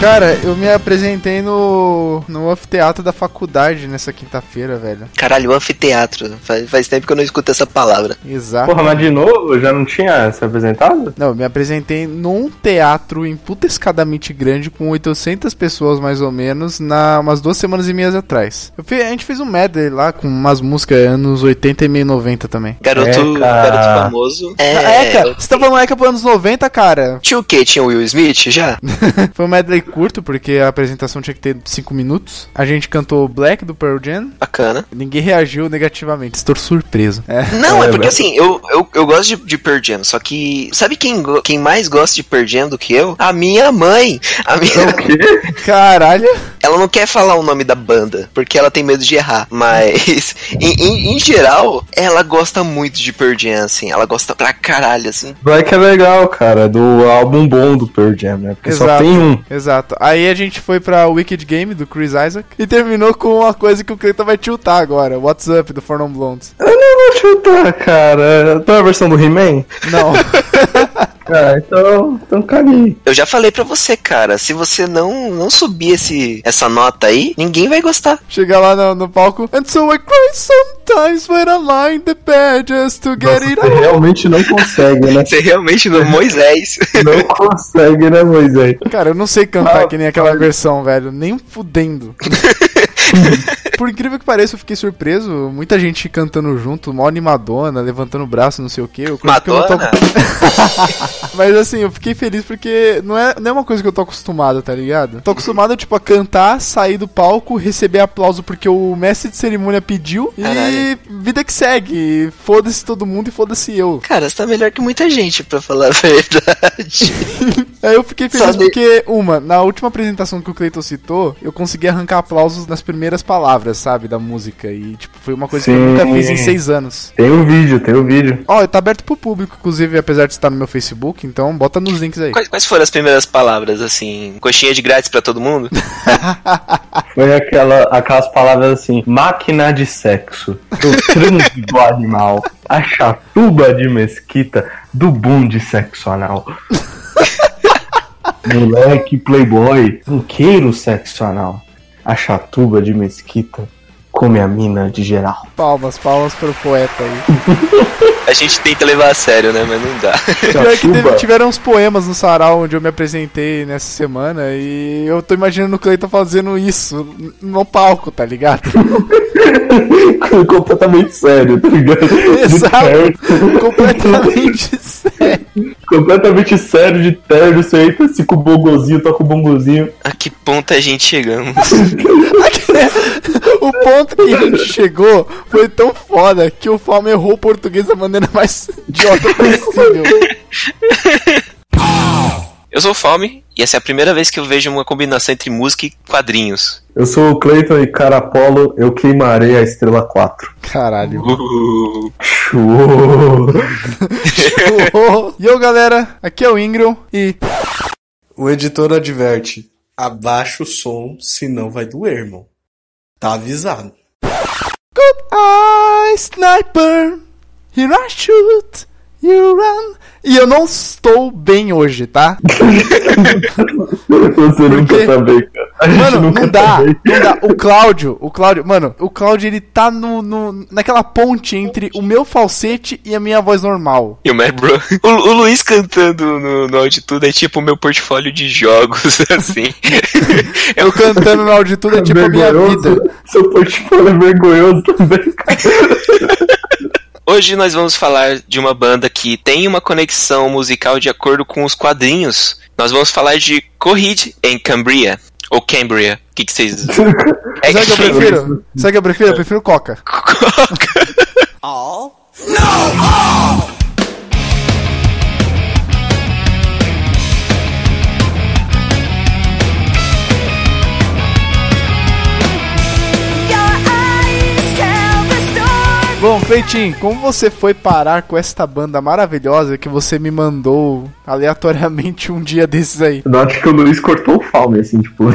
Cara, eu me apresentei no, no anfiteatro da faculdade nessa quinta-feira, velho. Caralho, anfiteatro. Faz, faz tempo que eu não escuto essa palavra. Exato. Porra, mas de novo, já não tinha se apresentado? Não, eu me apresentei num teatro emputescadamente grande com 800 pessoas mais ou menos, na umas duas semanas e meias atrás. Eu fiz- a gente fez um medley lá com umas músicas anos 80 e meio 90 também. Garoto, É, garoto famoso. É, cara, você tá falando Eca pro anos 90, cara? Tinha o quê? Tinha o Will Smith já? Foi um medley curto, porque a apresentação tinha que ter 5 minutos. A gente cantou Black do Pearl Jam. Bacana. Ninguém reagiu negativamente, estou surpreso. É. Não, é, É, porque mas- assim, eu, eu, eu gosto de, de Pearl Jam, só que. Sabe quem, quem mais gosta de Pearl Jam do que eu? A minha mãe. A minha, O quê? Caralho. Ela não quer falar o nome da banda, porque ela tem medo de errar. Mas, em, em, em geral, ela gosta muito de Pearl Jam, assim. Ela gosta pra caralho, assim. Black é legal, cara, do álbum bom do Pearl Jam, né? Porque só Exato. tem um. Exato. Aí a gente foi pra Wicked Game do Chris Isaac e terminou com uma coisa que o Cleiton vai tiltar agora: What's Up do For Non Blondes. Eu não vou chutar, cara. Tá a versão do He-Man? Não. Ah, então. Então caguei. Eu já falei pra você, cara, se você não, não subir esse, essa nota aí, ninguém vai gostar. Chega lá no, no palco. And so I cry sometimes when I line the bed just to get Nossa, it você realmente não consegue, né? Você realmente não Moisés. Não consegue, né, Moisés? Cara, eu não sei cantar Ah, que nem aquela versão, velho. Nem fudendo. Por incrível que pareça, eu fiquei surpreso. Muita gente cantando junto, mó animadona, levantando o braço, não sei o quê. coisa que eu não tô- Madonna? Mas assim, eu fiquei feliz porque não é, não é uma coisa que eu tô acostumado, tá ligado? Tô acostumado, tipo, a cantar, sair do palco, receber aplauso porque o mestre de cerimônia pediu e Caralho. vida que segue. Foda-se todo mundo e foda-se eu. Cara, você tá melhor que muita gente, pra falar a verdade. Aí eu fiquei feliz Sabe- porque, uma, na última apresentação que o Cleiton citou, eu consegui arrancar aplausos nas primeiras palavras, sabe, da música. E, tipo, foi uma coisa que eu Sim. nunca fiz em seis anos. Tem o vídeo, tem o vídeo. Ó, tá aberto pro público, inclusive, apesar de estar no meu Facebook, então bota nos links aí. Quais, quais foram as primeiras palavras, assim? Coxinha de grátis pra todo mundo? Foi aquela, aquelas palavras assim: máquina de sexo, do transe do animal, a chatuba de mesquita, do bonde sexo anal. Moleque playboy, banqueiro sexo anal, a chatuba de mesquita, come a mina de geral. Palmas, palmas pro poeta aí. A gente tenta levar a sério, né? Mas não dá. Pior que teve- tiveram uns poemas no sarau onde eu me apresentei nessa semana e eu tô imaginando o Cleiton fazendo isso no palco, tá ligado? completamente sério, tá ligado? Exato. Completamente sério. completamente sério de terno, você entra assim com o bongozinho, toca o bongozinho. A que ponto a gente chegamos? O ponto que a gente chegou foi tão foda que o Falme errou o português da maneira mais idiota possível. Eu sou o Fome, e essa é a primeira vez que eu vejo uma combinação entre música e quadrinhos. Eu sou o Cleiton e Carapolo, eu queimarei a estrela 4. Caralho. Uh, Show! e eu, galera, aqui é o Ingram e O editor adverte: abaixa o som, senão vai doer, irmão. Tá avisado. I sniper, here I shoot, you run. E eu não estou bem hoje, tá? Você nunca quê? tá bem, cara. Mano, nunca não tá dá, bem. não dá. O Cláudio, o Cláudio, mano, o Cláudio ele tá no, no, naquela ponte entre o meu falsete e a minha voz normal. e o Mad Bro. O, o Luiz cantando no, no Altitude é tipo o meu portfólio de jogos, assim. Eu cantando no tudo é tipo a minha vida. Seu portfólio é vergonhoso também, cara. Hoje nós vamos falar de uma banda que tem uma conexão musical de acordo com os quadrinhos. Nós vamos falar de Corride em Cambria. Ou Cambria. O que, que vocês. É Sabe o que eu prefiro? Sabe o que eu prefiro? Eu prefiro Coca. Bom, Cleitinho, como você foi parar com esta banda maravilhosa que você me mandou aleatoriamente um dia desses aí? Note que o Luiz cortou o Falme, assim, tipo.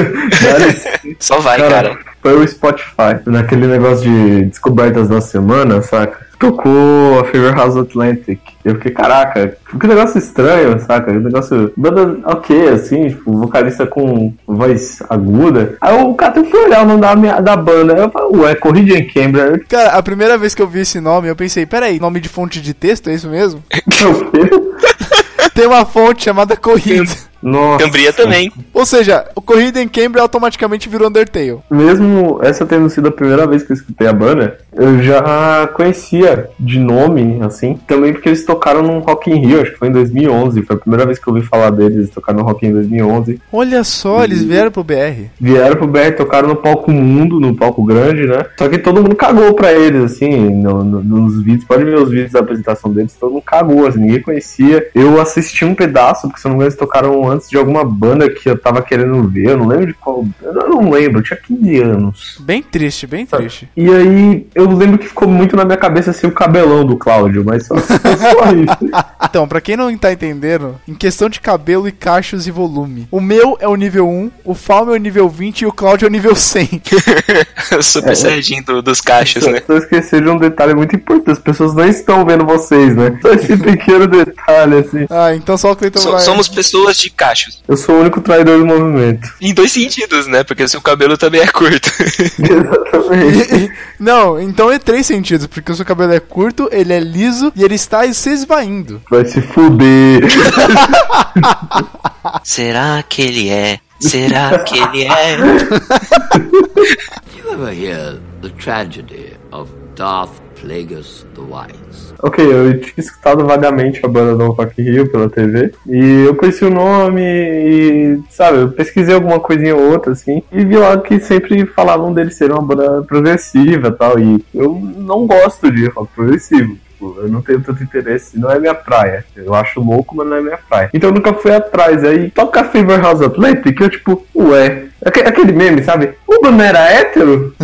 Só vai, cara. Foi o Spotify, naquele negócio de descobertas da semana, saca? tocou a Fever House Atlantic. Eu fiquei, caraca, que negócio estranho, saca? Que negócio. Banda ok, assim, tipo, vocalista com voz aguda. Aí o cara foi olhar o nome da, minha, da banda. Eu falei, ué, Corrida em Cambridge. Cara, a primeira vez que eu vi esse nome, eu pensei, peraí, nome de fonte de texto, é isso mesmo? Tem uma fonte chamada Corrida. Nossa. Cambria também. Ou seja, o Corrida em Cambridge automaticamente virou Undertale. Mesmo essa tendo sido a primeira vez que eu escutei a banda, eu já conhecia de nome, assim. Também porque eles tocaram num Rock in Rio, acho que foi em 2011. Foi a primeira vez que eu ouvi falar deles, eles tocaram no Rock in 2011. Olha só, eles vieram pro BR. Vieram pro BR, tocaram no palco mundo, no palco grande, né? Só que todo mundo cagou pra eles, assim, no- no- nos vídeos. Pode ver os vídeos da apresentação deles, todo mundo cagou, assim, ninguém conhecia. Eu assisti um pedaço, porque se eu não me engano, eles tocaram antes de alguma banda que eu tava querendo ver, eu não lembro de qual. Eu não lembro, eu tinha 15 anos. Bem triste, bem triste. E aí, eu lembro que ficou muito na minha cabeça assim o cabelão do Cláudio, mas só, só isso. Então, pra quem não tá entendendo, em questão de cabelo e cachos e volume, o meu é o nível 1, o Falme é o nível 20 e o Cláudio é o nível 100. O Super Saiyajin do- dos cachos, né? Só esqueci de um detalhe muito importante: as pessoas não estão vendo vocês, né? Só esse pequeno detalhe, assim. Ah, então só o Cleiton So- vai... somos pessoas de cachos. Eu sou o único traidor do movimento. Em dois sentidos, né? Porque o seu cabelo também é curto. Exatamente. Não, então é três sentidos, porque o seu cabelo é curto, ele é liso e ele está se esvaindo. Vai se fuder. Será que ele é? Será que ele é? You ever hear the tragedy of Darth Plagueis the Wise? Ok, eu tinha escutado vagamente a banda do Rock Rio pela TV e eu conheci o nome e, sabe, eu pesquisei alguma coisinha ou outra assim e vi lá que sempre falavam deles serem uma banda progressiva e tal. E eu não gosto de rock progressivo. tipo, Eu não tenho tanto interesse, não é minha praia. Eu acho louco, mas não é minha praia. Então eu nunca fui atrás. Aí toca Fever House Atlantic, eu tipo, ué. Aque- Aquele meme, sabe? O Bruno era hétero?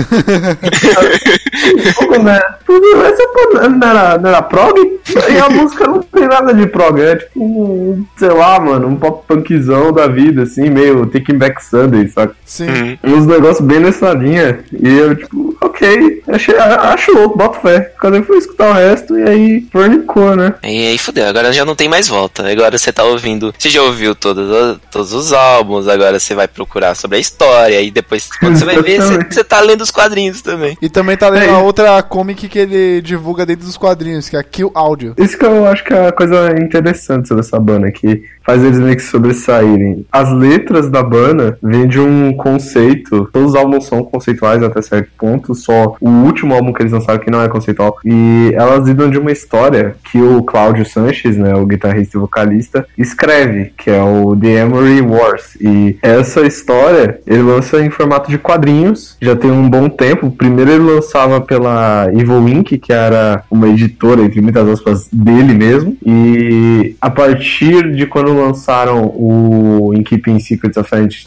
o Bruno era. Essa porra não era, não era prog? E a música não tem nada de prog, é tipo um, sei lá, mano, um pop punkzão da vida, assim, meio Taking Back Sunday, saca? Sim. Uhum. Uns negócios bem nessa linha. E eu, tipo, ok, achei, acho louco, boto fé. Quando eu fui escutar o resto, e aí fornicou, né? E aí fudeu, agora já não tem mais volta. Agora você tá ouvindo. Você já ouviu todos, todos os álbuns, agora você vai procurar sobre a história. E depois, quando você vai ver, você, você tá lendo os quadrinhos também. E também tá lendo É. a outra comic que ele divulga dentro dos quadrinhos, que é a Kill Audio. Isso que eu acho que é a coisa interessante sobre essa banda, que faz eles meio que sobressaírem. As letras da banda vêm de um conceito, todos os álbuns são conceituais até certo ponto, só o último álbum que eles lançaram que não é conceitual. E elas lidam de uma história que o Cláudio Sanches, né, o guitarrista e vocalista, escreve, que é o The Emery Wars. E essa história ele lança em formato de quadrinhos, já tem um bom tempo. Primeiro ele lançava pela Evil Inc., que era uma editora, entre muitas aspas, dele mesmo. E a partir de quando lançaram o In Keeping Secrets of Silent,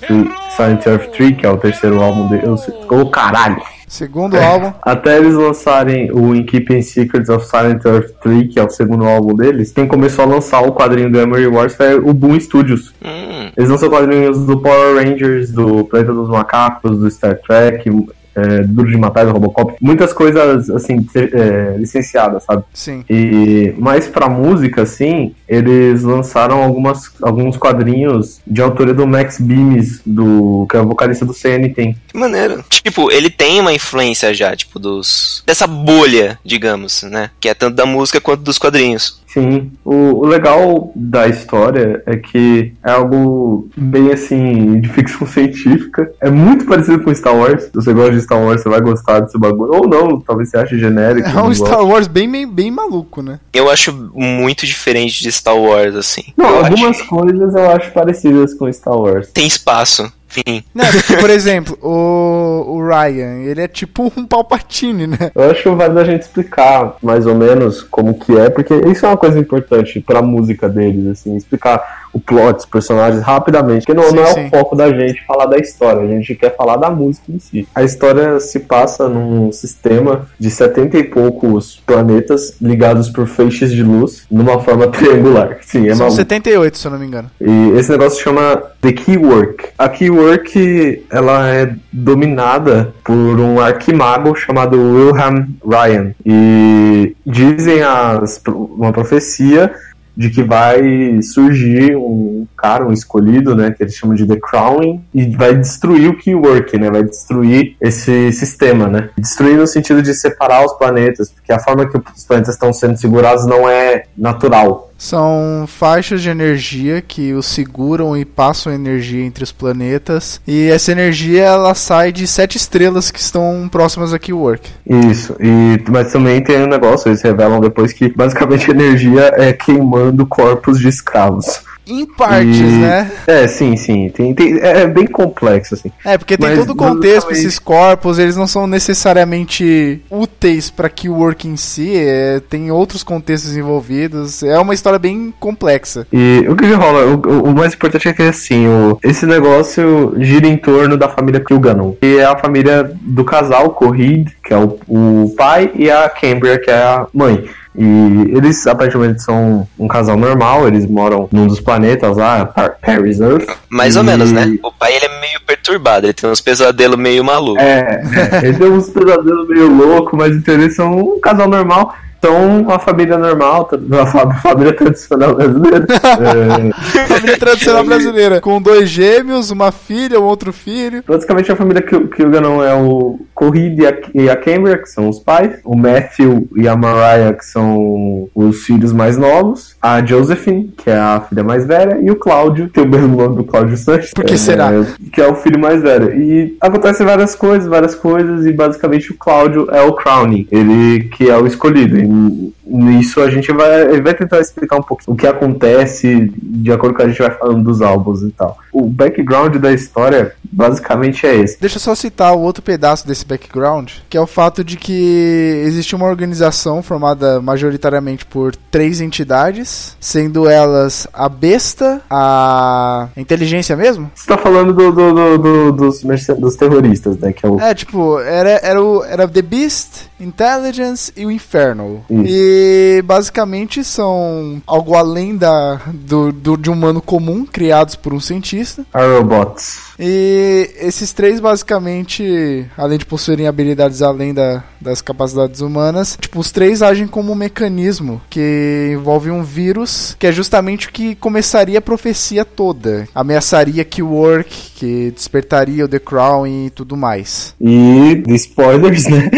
Silent Earth 3, que é o terceiro álbum dele. Ô, oh, caralho! Segundo álbum. Até eles lançarem o In Keeping Secrets of Silent Earth 3, que é o segundo álbum deles, quem começou a lançar o quadrinho do Emery Wars foi o Boom Studios. Hum, Eles lançam quadrinhos do Power Rangers, do Planeta dos Macacos, do Star Trek, é, Duro de Matar, do Robocop. Muitas coisas, assim, é, licenciadas, sabe? Sim. E mais pra música, assim, eles lançaram algumas, alguns quadrinhos de autoria do Max Bemis, do, que é o vocalista do CNT. que maneiro. Tipo, ele tem uma influência já, tipo, dos. dessa bolha, digamos, né? Que é tanto da música quanto dos quadrinhos. Sim, o, o legal da história é que é algo bem assim, de ficção científica. É muito parecido com Star Wars. Se você gosta de Star Wars, você vai gostar desse bagulho. Ou não, talvez você ache genérico. É um. Star Wars bem, bem, bem maluco, né? Eu acho muito diferente de Star Wars, assim. Não, Eu algumas acho- coisas eu acho parecidas com Star Wars. Tem espaço. Enfim. Né, porque, por exemplo, o, o Ryan, ele é tipo um Palpatine, né? Eu acho válido a gente explicar mais ou menos como que é, porque isso é uma coisa importante pra música deles, assim, explicar o plot, os personagens rapidamente, porque não, Sim, não é sim. o foco da gente falar da história, a gente quer falar da música em si. A história se passa num sistema de 70 e poucos planetas ligados por feixes de luz numa forma triangular. Sim, é São maluco. 78, se eu não me engano. E esse negócio chama The Keywork. A Keywork Work ela é dominada por um arquimago chamado Wilhelm Ryan. E dizem as, uma profecia de que vai surgir um cara, um escolhido, né, que eles chamam de The Crowning, e vai destruir o Keywork, né, vai destruir esse sistema, né. Destruir no sentido de separar os planetas, porque a forma que os planetas estão sendo segurados não é natural. São faixas de energia que os seguram e passam energia entre os planetas. E essa energia ela sai de sete estrelas que estão próximas a Keywork. Isso, e, mas também tem um negócio, eles revelam depois que basicamente a energia é queimando corpos de escravos. Em partes, E- né? É, sim, sim. Tem, tem- é bem complexo, assim. É, porque tem Mas, todo o contexto, esses corpos, eles não são necessariamente úteis para Keywork em si, é, tem outros contextos envolvidos, é uma história bem complexa. E o que, rola? O, o- mais importante é que assim, o- esse negócio gira em torno da família Kilgannon, que é a família do casal Corrid, que é o, o pai, e a Cambria, que é a mãe. E eles aparentemente são um casal normal, eles moram num dos planetas lá, Par- Paris Earth. Mais ou E- menos, né? O pai ele é meio perturbado, ele tem uns pesadelos meio malucos. É, ele tem uns pesadelos meio loucos, mas então eles são um casal normal. São uma família normal, uma fa- família tradicional brasileira. É, Família tradicional brasileira, com dois gêmeos, uma filha, um outro filho. Basicamente a família que, que o Ganon é o Corrid e a, e a Cambria, que são os pais, o Matthew e a Mariah, que são os filhos mais novos, a Josephine, que é a filha mais velha, e o Cláudio, que tem o mesmo nome do Cláudio Sanches. Por que é, será? Que é o filho mais velho. E acontecem várias coisas, várias coisas, e basicamente o Cláudio é o Crowning, ele que é o escolhido. E nisso a gente vai, vai tentar explicar um pouco o que acontece de acordo com a gente vai falando dos álbuns e tal. O background da história basicamente é esse. Deixa eu só citar o outro pedaço desse background, que é o fato de que existe uma organização formada majoritariamente por três entidades, sendo elas a besta, a inteligência mesmo? Você tá falando do, do- do- do- dos, dos terroristas, né? Que é o. É, tipo, era, era, o, era The Beast, Intelligence e o Inferno. Isso. E basicamente são algo além da, do, do- de um humano comum, criados por um cientista. Aerobots. E esses três, basicamente, além de possuírem habilidades além da- das capacidades humanas, tipo, os três agem como um mecanismo que envolve um vírus, que é justamente o que começaria a profecia toda. Ameaçaria Keywork, que despertaria o The Crown e tudo mais. E, spoilers, né?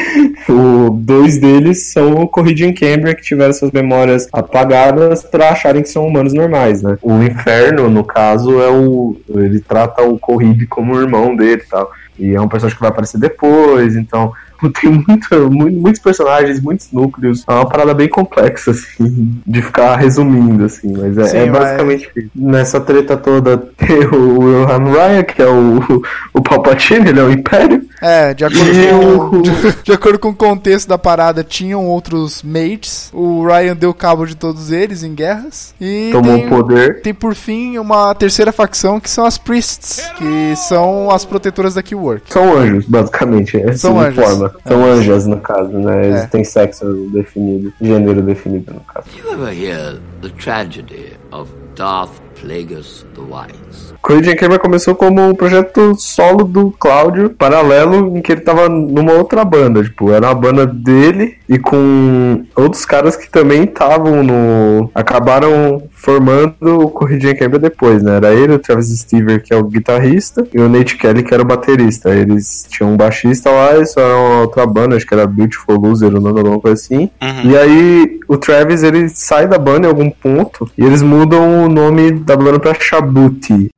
O, dois deles são o Corrida em Cambria, que tiveram suas memórias apagadas pra acharem que são humanos normais, né? O Inferno, no caso, é o. Ele trata o Corrida como o irmão dele e tal. E é um personagem que vai aparecer depois, então. Tem muito, mu- muitos personagens, muitos núcleos. É uma parada bem complexa, assim, de ficar resumindo, assim. Mas é, Sim, é mas- basicamente isso. Nessa treta toda tem o Wilhelm Ryan, que é o, o Palpatine, ele é o Império. É, de acordo, com, o- de, de acordo com o contexto da parada, tinham outros mates. O Ryan deu cabo de todos eles em guerras. E tomou tem, o poder. tem por fim uma terceira facção que são as Priests, que são as protetoras da Keywork. São anjos, basicamente. É São são anjos. forma. São É. anjas, no caso, né? Eles É. têm sexo definido, gênero definido, no caso. You ever hear the tragedy of Darth Plagueis the Wise? Camera começou como um projeto solo do Cláudio, paralelo, em que ele tava numa outra banda. Tipo, era uma banda dele e com outros caras que também estavam no. acabaram formando o Corridinha Quebra depois, né? Era ele, o Travis Stever, que é o guitarrista, e o Nate Kelly, que era o baterista. Eles tinham um baixista lá, isso era uma outra banda, acho que era Beautiful Loser, o nome, alguma coisa assim. Uhum. E aí o Travis ele sai da banda em algum ponto e eles mudam o nome da banda pra Shabuti.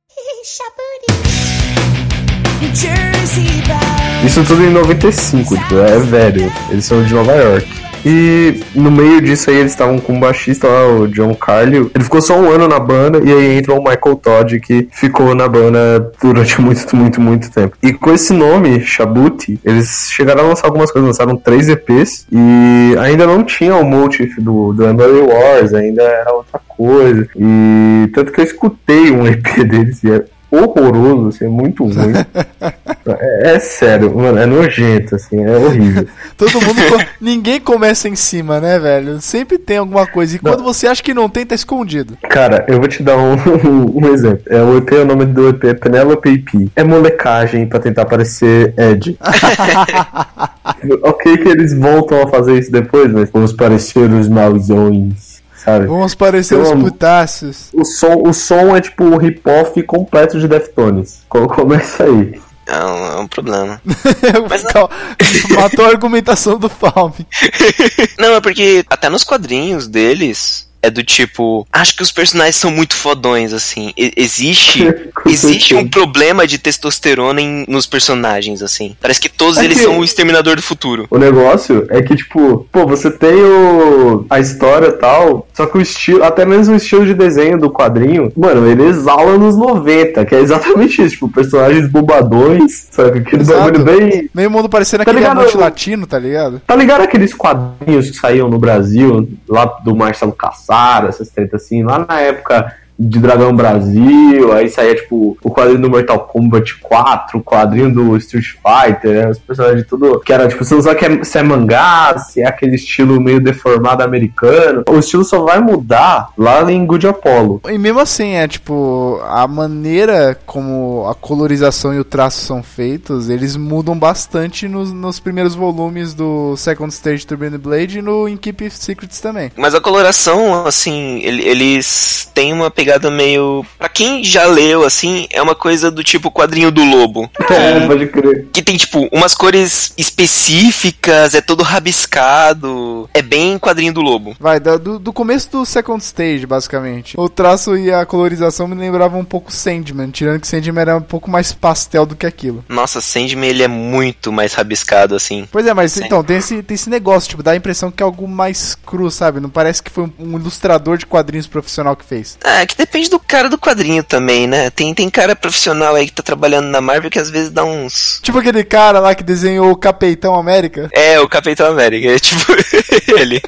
Isso tudo em 95, tipo, é velho. Eles são de Nova York. E no meio disso aí eles estavam com um baixista lá, o John Carlio. Ele ficou só um ano na banda e aí entrou o Michael Todd que ficou na banda durante muito, muito, muito tempo. E com esse nome, Shabuti, eles chegaram a lançar algumas coisas, lançaram três EPs e ainda não tinha o motif do, do Emily Wars, ainda era outra coisa. E tanto que eu escutei um EP deles e é horroroso, assim, é muito ruim. é, é sério, mano, é nojento, assim, é horrível. Todo mundo. Ninguém começa em cima, né, velho? Sempre tem alguma coisa. E quando você acha que não tem, tá escondido. Cara, eu vou te dar um, um exemplo. É, o EP, o nome do EP é Penelope. É molecagem pra tentar parecer Ed. ok que eles voltam a fazer isso depois, mas vamos parecer os mauzões, sabe? Vamos parecer Eu os putaços. O som, o som é tipo o hip-hop completo de Deftones. Co- Começa aí. É um, é um problema. Mas não- Matou a argumentação do Palme. Não, é porque até nos quadrinhos deles é do tipo, acho que os personagens são muito fodões, assim. E- existe existe um problema de testosterona em- nos personagens, assim. Parece que todos É eles que- são o exterminador do futuro. O negócio é que, tipo, pô, você tem o, a história e tal, só que o estilo, até mesmo o estilo de desenho do quadrinho, mano, ele exala nos 90, que é exatamente isso, tipo, personagens bobadões, sabe? Aquele Exato. bagulho bem. Meio mundo parecendo Tá aquele ligado? amante latino, tá ligado? Tá ligado aqueles quadrinhos que saíam no Brasil, lá do Marcelo Essas tretas assim, lá na época de Dragão Brasil, aí saía tipo o quadrinho do Mortal Kombat 4, o quadrinho do Street Fighter, né, os personagens de tudo, que era tipo, você não sabe que é, se é mangá, se é aquele estilo meio deformado americano, o estilo só vai mudar lá em Good Apollo. E mesmo assim, é tipo, a maneira como a colorização e o traço são feitos, eles mudam bastante nos, nos primeiros volumes do Second Stage Turbine Blade e no In Keep Secrets também. Mas a coloração, assim, ele- eles têm uma pegada meio. Pra quem já leu, assim, é uma coisa do tipo quadrinho do lobo. É, pode crer. Que tem, tipo, umas cores específicas, é todo rabiscado. É bem quadrinho do lobo. Vai, do, do começo do Second Stage, basicamente. O traço e a colorização me lembravam um pouco Sandman, tirando que Sandman era um pouco mais pastel do que aquilo. Nossa, Sandman ele é muito mais rabiscado, assim. Pois é, mas Sim. então, tem esse, tem esse negócio, tipo, dá a impressão que é algo mais cru, sabe? Não parece que foi um, um ilustrador de quadrinhos profissional que fez. É, que depende do cara do quadrinho também, né? Tem, tem cara profissional aí que tá trabalhando na Marvel que às vezes dá uns. Tipo aquele cara lá que desenhou o Capitão América. É, o Capitão América, é tipo ele.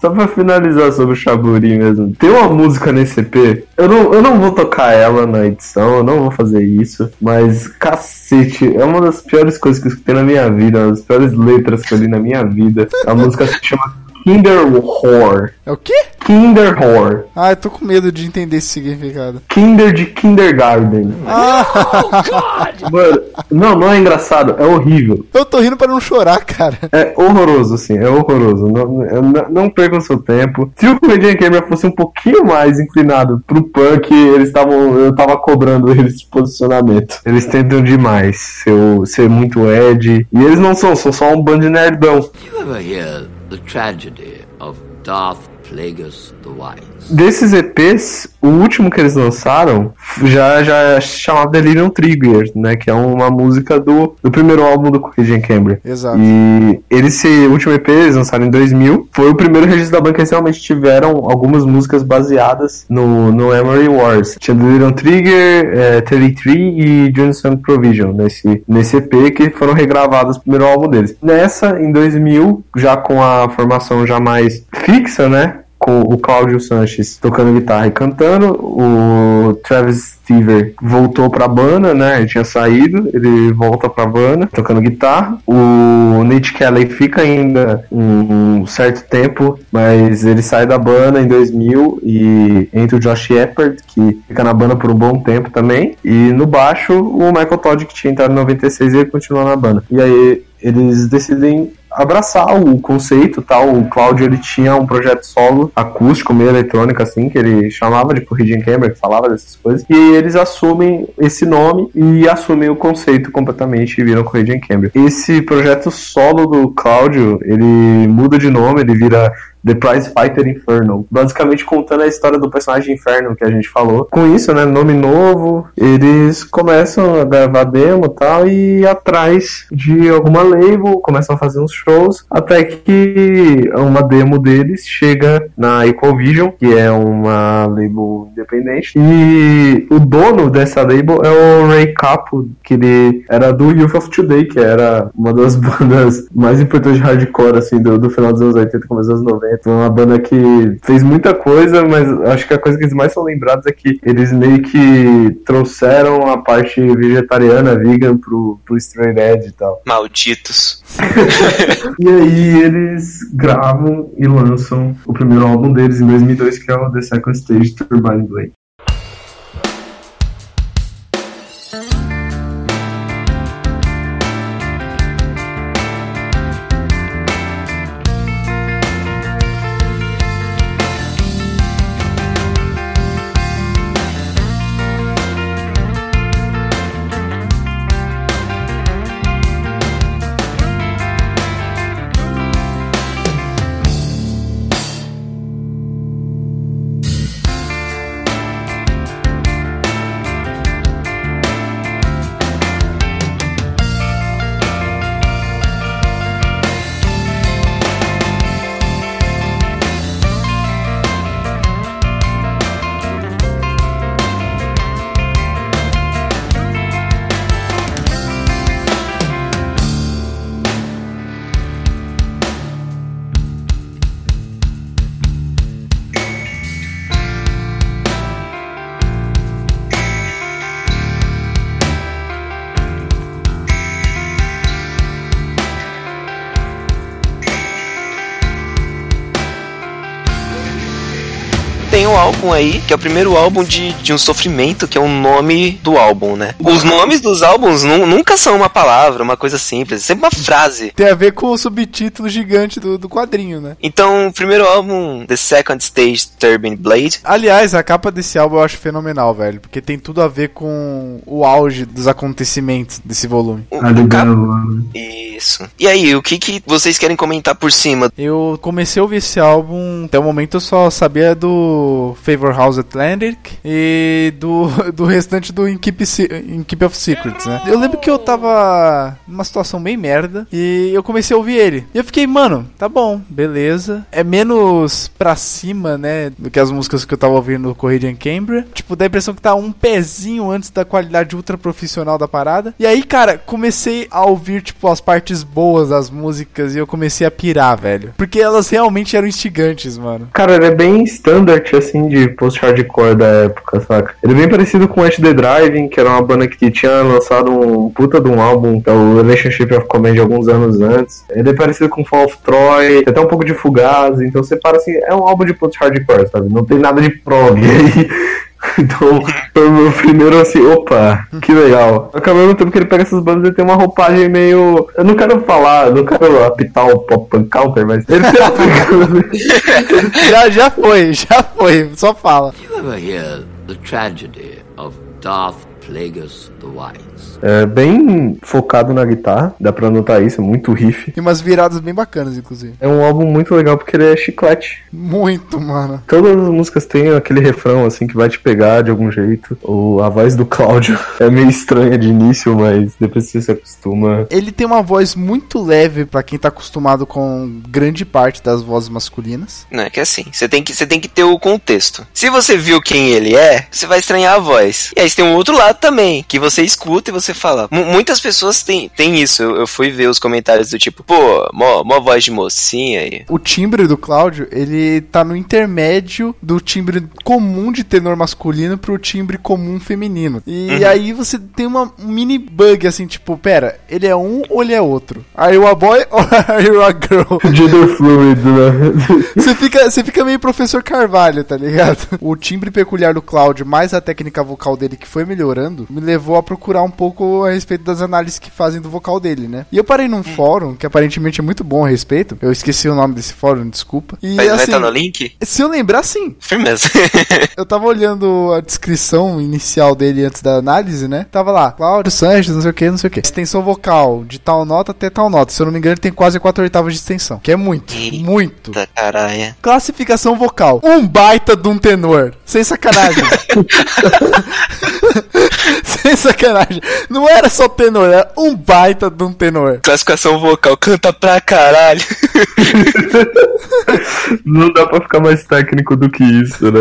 Só pra finalizar sobre o Chaburi mesmo, tem uma música nesse EP, eu não, eu não vou tocar ela na edição, eu não vou fazer isso, mas cacete, é uma das piores coisas que eu escutei na minha vida, uma das piores letras que eu li na minha vida. A música se chama Kinder Whore. É o quê? Kinder Whore. Ah, eu tô com medo de entender esse significado. Kinder de Kindergarten. Ah, Mano, não, não é engraçado, é horrível. eu tô rindo pra não chorar, cara. É horroroso, assim, é horroroso. Não, não, não percam seu tempo. Se o Comedian Gamer fosse um pouquinho mais inclinado pro punk, eles estavam. Eu tava cobrando eles de posicionamento. Eles tentam demais ser, ser muito Ed. E eles não são, são só um bando de nerdão. You ever hear the tragedy of Darth Plagueis the Wise? Desses EPs, o último que eles lançaram já, já é chamado Delirium Trigger, né? Que é uma música do, do primeiro álbum do Comedian Cambria. Exato. E esse último EP eles lançaram em 2000. Foi o primeiro registro da banda que eles realmente tiveram algumas músicas baseadas no, no Emery Wars. Tinha Delirium Trigger, é, 33 e Johnson Provision nesse, nesse EP que foram regravadas no primeiro álbum deles. Nessa, em 2000, já com a formação já mais fixa, né? Com o Cláudio Sanches tocando guitarra e cantando, o Travis Stever voltou pra banda, né? Ele tinha saído, ele volta pra banda tocando guitarra. O Nate Kelly fica ainda um certo tempo, mas ele sai da banda em 2000 e entra o Josh Shepard, que fica na banda por um bom tempo também. E no baixo, o Michael Todd, que tinha entrado em 96 e ele continua na banda. E aí eles decidem abraçar o conceito tal. O Cláudio ele tinha um projeto solo acústico, meio eletrônico assim, que ele chamava de Corriding Camera, que falava dessas coisas. E eles assumem esse nome e assumem o conceito completamente e viram Corriding Camera. Esse projeto solo do Cláudio, ele muda de nome, ele vira The Prize Fighter Inferno. Basicamente contando a história do personagem Inferno que a gente falou. Com isso, né, nome novo, eles começam a gravar demo e tal e atrás de alguma label, começam a fazer uns shows, até que uma demo deles chega na Equal Vision, que é uma label independente, e o dono dessa label é o Ray Capo, que ele era do Youth of Today, que era uma das bandas mais importantes de hardcore, assim, do, do final dos anos 80, começo dos anos 90. É uma banda que fez muita coisa, mas acho que a coisa que eles mais são lembrados é que eles meio que trouxeram a parte vegetariana, vegan, pro, pro Straight Edge e tal. Malditos. E aí eles gravam e lançam o primeiro álbum deles em 2002, que é o The Second Stage Turbine Blade. Álbum aí, que é o primeiro álbum de, de um sofrimento, que é o nome do álbum, né? Os nomes dos álbuns nu- nunca são uma palavra, uma coisa simples, é sempre uma frase. Tem a ver com o subtítulo gigante do, do quadrinho, né? Então, o primeiro álbum, The Second Stage Turbine Blade, Aliás, a capa desse álbum eu acho fenomenal, velho. Porque tem tudo a ver com o auge dos acontecimentos desse volume. o, A o do Isso. E aí, o que, que vocês querem comentar por cima? Eu comecei a ouvir esse álbum, até o momento eu só sabia do Favor House Atlantic e do, do restante do In Keep, In Keep of Secrets, né? Eu lembro que eu tava numa situação bem merda e eu comecei a ouvir ele. E eu fiquei, mano, tá bom, beleza. É menos pra cima, né, do que as músicas que eu tava ouvindo no Corrida em Cambria. Tipo, dá a impressão que tá um pezinho antes da qualidade ultra profissional da parada. E aí, cara, comecei a ouvir, tipo, as partes boas das músicas e eu comecei a pirar, velho. Porque elas realmente eram instigantes, mano. Cara, ele é bem standard, assim, de post-hardcore da época, saca? Ele é bem parecido com At The Driving, que era uma banda que tinha lançado um puta de um álbum, que é o Relationship of Command, alguns anos antes. Ele é parecido com Fall of Troy, tem até um pouco de Fugaz, então você para assim, é um álbum de post-hardcore, sabe? Não tem nada de prog. Então, foi o meu primeiro assim, opa, que legal. Só que ao mesmo tempo que ele pega essas bandas, ele tem uma roupagem meio. Eu não quero falar, eu não quero apitar o pop punk counter, mas ele tem uma já, já foi, já foi, só fala. You ever hear the tragedy of Darth Plagueis? É bem focado na guitarra, dá pra notar isso, é muito riff. E umas viradas bem bacanas, inclusive. É um álbum muito legal porque ele é chiclete. Muito, mano. Todas as músicas têm aquele refrão assim que vai te pegar de algum jeito. O, a voz do Cláudio é meio estranha de início, mas depois você se acostuma. Ele tem uma voz muito leve pra quem tá acostumado com grande parte das vozes masculinas. Não, é que assim, você tem que, você tem que ter o contexto. Se você viu quem ele é, você vai estranhar a voz. E aí você tem um outro lado também, que você escuta e você fala. "Mu- muitas pessoas têm, têm isso. Eu, eu fui ver os comentários do tipo, pô, mó, mó voz de mocinha aí. O timbre do Cláudio, ele tá no intermédio do timbre comum de tenor masculino pro timbre comum feminino. E aí você tem uma um mini bug assim, tipo, pera, ele é um ou ele é outro? Are you a boy or are you a girl? Gender fluid, né? Você fica, você fica meio professor Carvalho, tá ligado? O timbre peculiar do Cláudio, mais a técnica vocal dele que foi melhorando, me levou a procurar um pouco a respeito das análises que fazem do vocal dele, né? E eu parei num fórum que aparentemente é muito bom a respeito. Eu esqueci o nome desse fórum, desculpa. E Vai, vai assim, estar no link? se eu lembrar, sim. Firmeza. Eu tava olhando a descrição inicial dele antes da análise, né? Tava lá, Cláudio Sanches, não sei o que, não sei o que. Extensão vocal de tal nota até tal nota. Se eu não me engano, ele tem quase 4 oitavas de extensão. Que é muito, Eita. muito. Caralho. Classificação vocal. Um baita de um tenor. Sem sacanagem. Sacanagem. Não era só tenor, era um baita de um tenor. Classificação vocal, canta pra caralho. Não dá pra ficar mais técnico do que isso, né?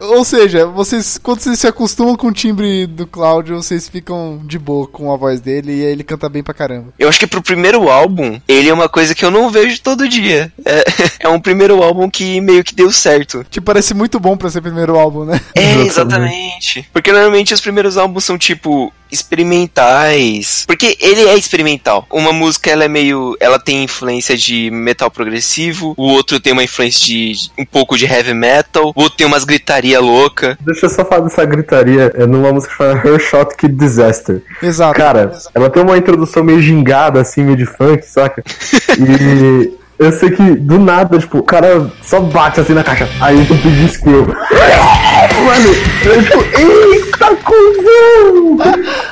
Ou seja, vocês, quando vocês se acostumam com o timbre do Cláudio, vocês ficam de boa com a voz dele e aí ele canta bem pra caramba. Eu acho que pro primeiro álbum, ele é uma coisa que eu não vejo todo dia. É, é um primeiro álbum que meio que deu certo. Tipo, parece muito bom pra ser primeiro álbum, né? É, Exatamente. exatamente. Porque normalmente os primeiros álbuns são tipo experimentais. Porque ele é experimental. Uma música ela é meio, ela tem influência de metal progressivo, o outro tem uma influência de um pouco de heavy metal, o outro tem umas gritaria louca. Deixa eu só falar dessa gritaria. É numa música que chama Her Shot Kid Disaster. Exato. Cara, ela tem uma introdução meio gingada, assim, meio de funk, saca? E eu sei que do nada, tipo, o cara só bate assim na caixa. Aí tu pediu skill. Mano, eu tipo, eita, cuzão!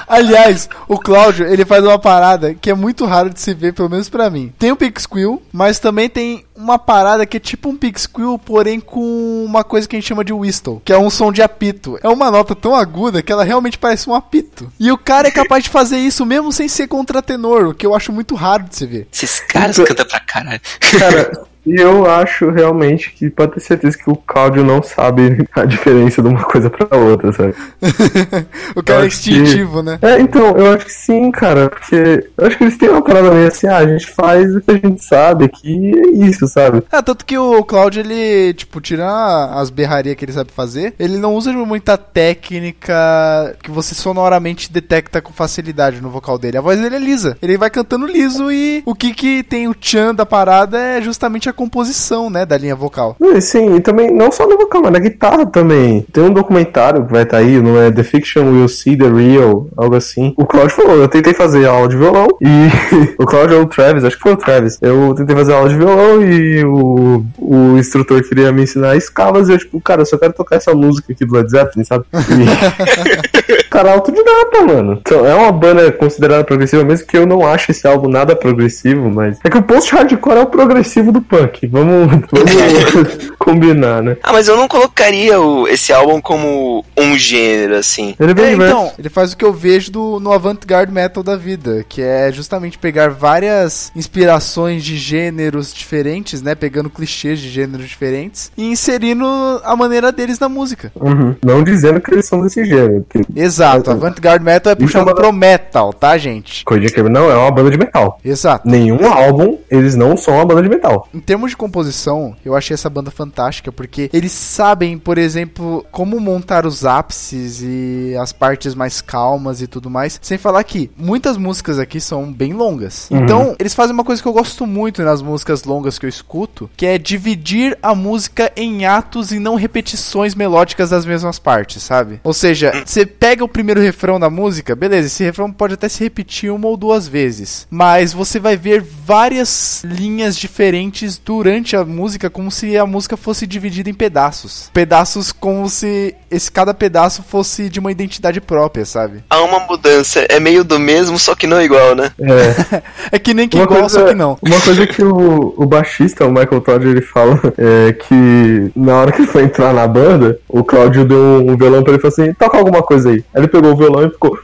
Aliás, o Cláudio, ele faz uma parada que é muito raro de se ver, pelo menos pra mim. Tem o Pix Squeal, mas também tem uma parada que é tipo um Pix Squeal, porém com uma coisa que a gente chama de whistle, que é um som de apito. É uma nota tão aguda que ela realmente parece um apito. E o cara é capaz de fazer isso mesmo sem ser contratenor, o que eu acho muito raro de se ver. Esses caras Então- cantam pra caralho. Cara, e eu acho realmente que pode ter certeza que o Cláudio não sabe a diferença de uma coisa pra outra, sabe? o cara é acho que- instintivo, né? É, então, eu acho que sim, cara, porque eu acho que eles têm uma parada meio assim, ah, a gente faz o que a gente sabe aqui é isso, sabe? Ah, tanto que o Cláudio, ele, tipo, tira as berrarias que ele sabe fazer, ele não usa muita técnica que você sonoramente detecta com facilidade no vocal dele. A voz dele é lisa. Ele vai cantando liso e o que que tem o tchan da parada é justamente a composição, né, da linha vocal. Sim, e também, não só no vocal, mas na guitarra também. Tem um documentário que vai estar aí, não é The Fiction Will See The Real, algo assim. O Claudio falou, eu tentei fazer aula de violão e o Claudio é o Travis, acho que foi o Travis. Eu tentei fazer aula de violão e o, o instrutor queria me ensinar escalas e eu, tipo, cara, eu só quero tocar essa música aqui do Led Zeppelin, sabe? E... cara, autodidata, mano. Então, é uma banda considerada progressiva, mesmo que eu não ache esse álbum nada progressivo, mas é que o post-hardcore é o progressivo do punk. Vamos, vamos combinar, né? Ah, mas eu não colocaria o- esse álbum como um gênero, assim. Ele é bem É, então, ele faz o que eu vejo do, no avant-garde metal da vida, que é justamente pegar várias inspirações de gêneros diferentes, né, pegando clichês de gêneros diferentes e inserindo a maneira deles na música. Uhum. Não dizendo que eles são desse gênero. porque Exato, avant-garde metal é é uma- pro metal, tá, gente? Coisa não é uma banda de metal. Exato. Nenhum álbum, eles não são uma banda de metal. Em termos de composição, eu achei essa banda fantástica porque eles sabem, por exemplo, como montar os ápices e as partes mais calmas e tudo mais. Sem falar que muitas músicas aqui são bem longas. Então, eles fazem uma coisa que eu gosto muito nas músicas longas que eu escuto, que é dividir a música em atos e não repetições melódicas das mesmas partes, sabe? Ou seja, você pega o primeiro refrão da música, beleza, esse refrão pode até se repetir uma ou duas vezes, mas você vai ver várias linhas diferentes durante a música, como se a música fosse dividida em pedaços. Pedaços como se esse cada pedaço fosse de uma identidade própria, sabe? Há uma mudança, é meio do mesmo, só que não igual, né? É. É que nem que Uma igual, coisa- só que não. Uma coisa que o, o baixista, o Michael Todd, ele fala é que na hora que ele foi entrar na banda, o Claudio deu um violão pra ele e falou assim: toca alguma coisa aí. Aí ele pegou o violão e ficou.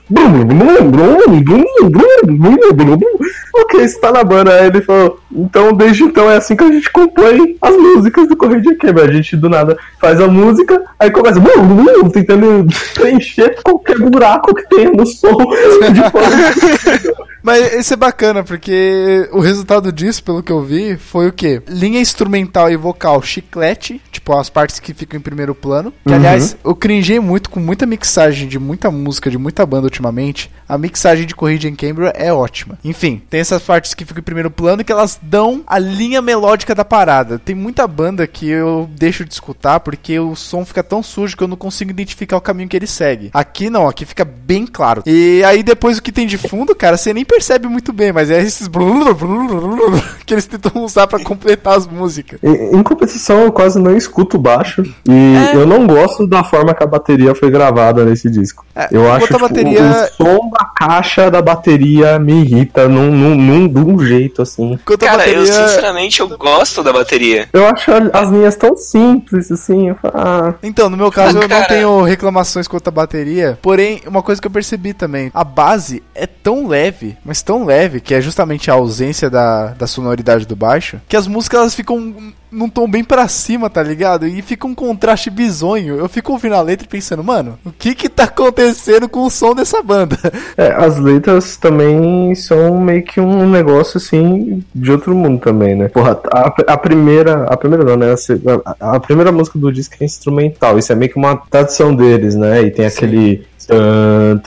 Ok, isso tá na banda. Aí ele falou: então desde então é assim que a gente compõe as músicas do Correio de Quebra. A gente do nada faz a música, aí começa tentando preencher qualquer buraco que tenha no som de Mas isso é bacana, porque o resultado disso, pelo que eu vi, foi o quê? Linha instrumental e vocal chiclete, tipo as partes que ficam em primeiro plano. Que, aliás, eu cringei muito com muita mixagem de muita música, de muita banda ultimamente. A mixagem de Corrida em Cambridge é ótima. Enfim, tem essas partes que ficam em primeiro plano que elas dão a linha melódica da parada. Tem muita banda que eu deixo de escutar porque o som fica tão sujo que eu não consigo identificar o caminho que ele segue. Aqui não, aqui fica bem claro. E aí depois o que tem de fundo, cara, você nem percebe muito bem, mas é esses que eles tentam usar pra completar as músicas. Em, em competição, eu quase não escuto baixo. E É. eu não gosto da forma que a bateria foi gravada nesse disco. É, eu acho a tipo, bateria- o som da caixa da bateria me irrita num, num, num, de um jeito assim. Enquanto Cara, eu bateria... sinceramente eu gosto da bateria. Eu acho as linhas tão simples assim. Eu falo, ah, Então, no meu caso, eu não tenho reclamações quanto à bateria. Porém, uma coisa que eu percebi também: a base é tão leve, mas tão leve, que é justamente a ausência da, da sonoridade do baixo, que as músicas elas ficam num tom bem pra cima, tá ligado? E fica um contraste bizonho. Eu fico ouvindo a letra e pensando, mano, o que que tá acontecendo com o som dessa banda? É, as letras também são meio que um negócio assim de outro mundo também, né? Porra, a, a primeira, a primeira não, né? A, a primeira música do disco é instrumental, isso é meio que uma tradição deles, né? E tem aquele tan,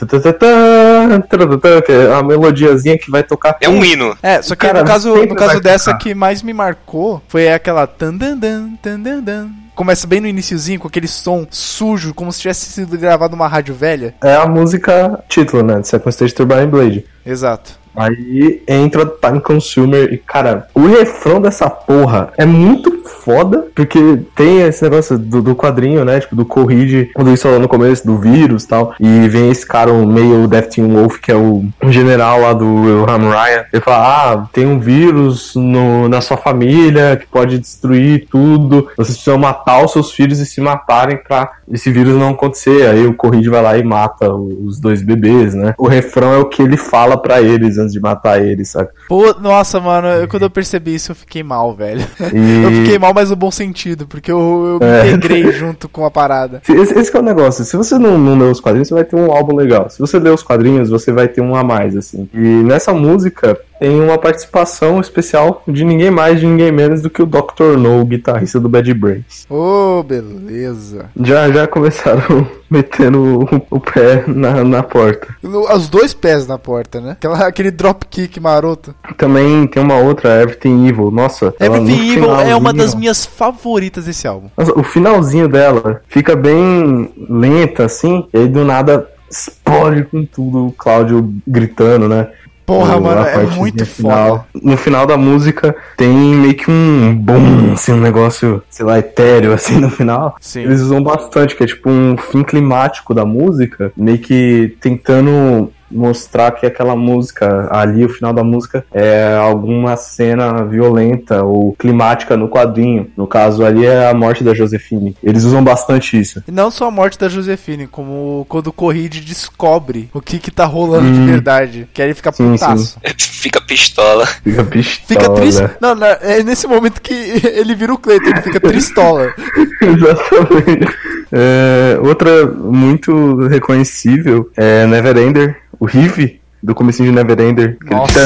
tan, que é a melodiazinha que vai tocar. É um hino. É, só que Cara, no caso, no caso dessa tocar. que mais me marcou foi aquela tan dan dan tan dan dan. Começa bem no iniciozinho com aquele som sujo, como se tivesse sido gravado numa rádio velha. É a música título, né? De Second Stage Turbine Blade. Exato. Aí entra Time Consumer e, cara, o refrão dessa porra é muito foda, porque tem esse negócio do, do quadrinho, né? Tipo, do Corride, quando isso falou no começo, do vírus e tal. E vem esse cara, o meio Death Team Wolf, que é o, general lá do Ram Ryan. Ele fala: Ah, tem um vírus no, na sua família que pode destruir tudo. Vocês precisam matar os seus filhos e se matarem pra esse vírus não acontecer. Aí o Corride vai lá e mata os dois bebês, né? O refrão é o que ele fala pra eles antes de matar eles, sabe? Pô, nossa, mano, eu- quando eu percebi isso, eu fiquei mal, velho. E- Eu fiquei mal, mas no bom sentido, porque eu, eu me É. integrei junto com a parada. Esse, esse que é o negócio. Se você não, não lê os quadrinhos, você vai ter um álbum legal. Se você lê os quadrinhos, você vai ter um a mais, assim. E nessa música tem uma participação especial de ninguém mais, de ninguém menos do que o Dr. No, o guitarrista do Bad Brains. Ô, beleza. Já, já começaram metendo o, o pé na, na porta. Os dois pés na porta, né? Aquela, aquele dropkick maroto. Também tem uma outra, Everything Evil. Nossa, Everything Evil é uma das minhas favoritas desse álbum. Nossa, o finalzinho dela fica bem lenta, assim, e aí do nada explode com tudo, o Cláudio gritando, né? Porra, mano, é muito final. No final da música tem meio que um boom, assim, um negócio, sei lá, etéreo, assim, no final. Sim. Eles usam bastante, que é tipo um fim climático da música, meio que tentando mostrar que aquela música, ali, o final da música, é alguma cena violenta ou climática no quadrinho. No caso, ali é a morte da Josefine. Eles usam bastante isso. E não só a morte da Josefine, como quando o Corride descobre o que que tá rolando de Hum. verdade. Que aí ele fica Sim, putaço. Fica pistola. Fica pistola. Fica triste. né? Não, não, é nesse momento que ele vira o Cleiton, ele fica tristola. Exatamente. É, outra muito reconhecível é Neverender, o riff do comecinho de Neverender. Nossa.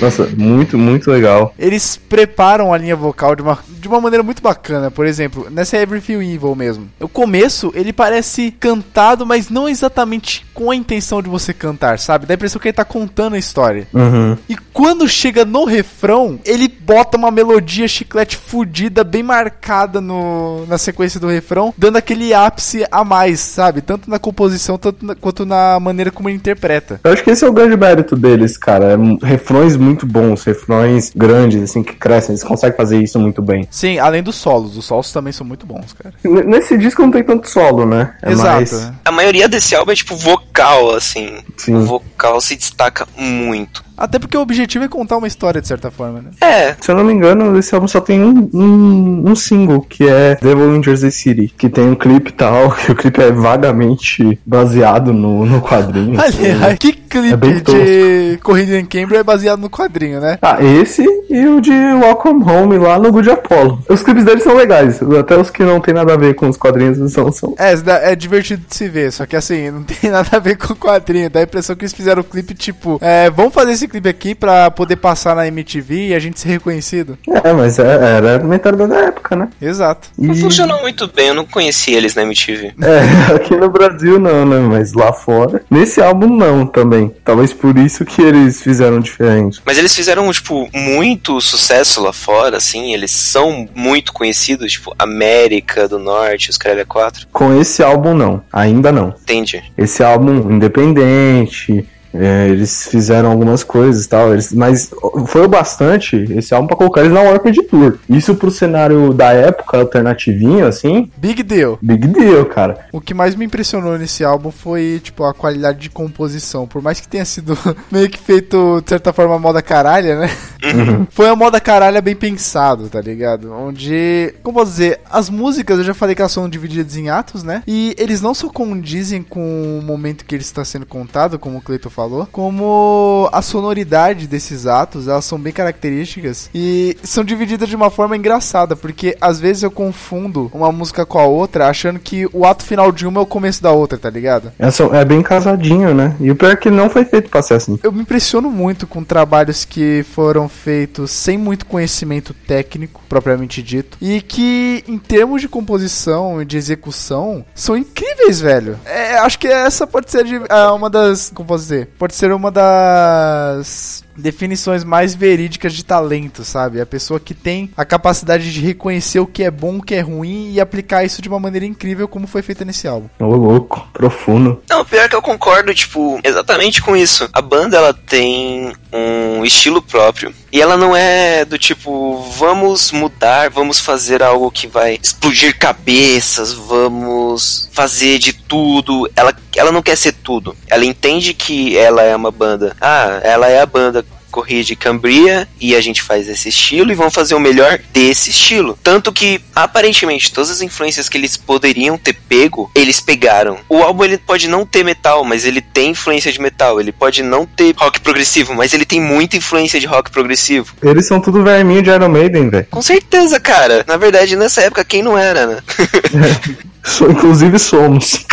Nossa, muito, muito legal. Eles preparam a linha vocal de uma, de uma maneira muito bacana. Por exemplo, nessa Everything Evil mesmo. O começo, ele parece cantado, mas não exatamente com a intenção de você cantar, sabe? Dá a impressão que ele tá contando a história. Uhum. E quando chega no refrão, ele bota uma melodia chiclete fudida, bem marcada no, na sequência do refrão, dando aquele ápice a mais, sabe? Tanto na composição tanto na- quanto na maneira como ele interpreta. Eu acho que esse é o grande mérito deles, cara. É refrões muito bons, refrões grandes, assim, que crescem. Eles conseguem fazer isso muito bem. Sim, além dos solos. Os solos também são muito bons, cara. N- Nesse disco não tem tanto solo, né? É Exato. mais- A maioria desse álbum é tipo vocal, assim. Sim. O vocal se destaca muito. Até porque o objetivo é contar uma história, de certa forma, né? É, Se eu não me engano, esse álbum só tem um, um, um single, que é Devil in Jersey City, que tem um clipe e tal, que o clipe é vagamente baseado no, no quadrinho. Aliás, que É clipe bem de Corrida em Cambridge é baseado no quadrinho, né? Ah, esse e o de Welcome Home lá no Good Apollo. Os clipes deles são legais, até os que não tem nada a ver com os quadrinhos são. são... É, é divertido de se ver, só que assim, não tem nada a ver com o quadrinho. Dá a impressão que eles fizeram o clipe tipo, é, vamos fazer esse clipe aqui pra poder passar na MTV e a gente ser reconhecido. É, mas é- era a mentalidade da época, né? Exato. E, não funcionou muito bem, eu não conheci eles na MTV. É, aqui no Brasil não, né? Mas lá fora. Nesse álbum não também. Talvez por isso que eles fizeram diferente. Mas eles fizeram, tipo, muito sucesso lá fora, assim, eles são muito conhecidos, tipo, América do Norte, os Caralho 4. Com esse álbum não, ainda não. Entende? Esse álbum independente É, eles fizeram algumas coisas e tal, eles, mas foi o bastante esse álbum pra colocar eles na Warped Tour. Isso pro cenário da época, alternativinho, assim, Big deal. big deal, cara. O que mais me impressionou nesse álbum foi, tipo, a qualidade de composição. Por mais que tenha sido meio que feito, de certa forma, moda caralha, né? foi a moda caralha bem pensado, tá ligado? Onde, como posso dizer, as músicas, eu já falei que elas são divididas em atos, né? E eles não só condizem com o momento que ele está sendo contado, como o Cleiton falou, como a sonoridade desses atos, elas são bem características e são divididas de uma forma engraçada, porque às vezes eu confundo uma música com a outra, achando que o ato final de uma é o começo da outra, tá ligado? É, só- é bem casadinho, né? E o pior é que não foi feito pra ser assim. Eu me impressiono muito com trabalhos que foram feitos sem muito conhecimento técnico, propriamente dito, e que, em termos de composição e de execução, são incríveis, velho. É, acho que essa pode ser de- ah, uma das. Como posso dizer? Pode ser uma das. Definições mais verídicas de talento, sabe? A pessoa que tem a capacidade de reconhecer o que é bom, o que é ruim e aplicar isso de uma maneira incrível, como foi feito nesse álbum. Ô, louco, profundo. Não, pior que eu concordo, tipo, exatamente com isso. A banda, ela tem um estilo próprio. E ela não é do tipo, vamos mudar, vamos fazer algo que vai explodir cabeças, vamos fazer de tudo. Ela, ela não quer ser tudo. Ela entende que ela é uma banda. Ah, ela é a banda corrida de Cambria e a gente faz esse estilo e vamos fazer o melhor desse estilo. Tanto que, aparentemente, todas as influências que eles poderiam ter pego, eles pegaram. O álbum ele pode não ter metal, mas ele tem influência de metal. Ele pode não ter rock progressivo, mas ele tem muita influência de rock progressivo. Eles são tudo verminho de Iron Maiden, velho. Com certeza, cara. Na verdade, nessa época, quem não era, né? So- Inclusive somos.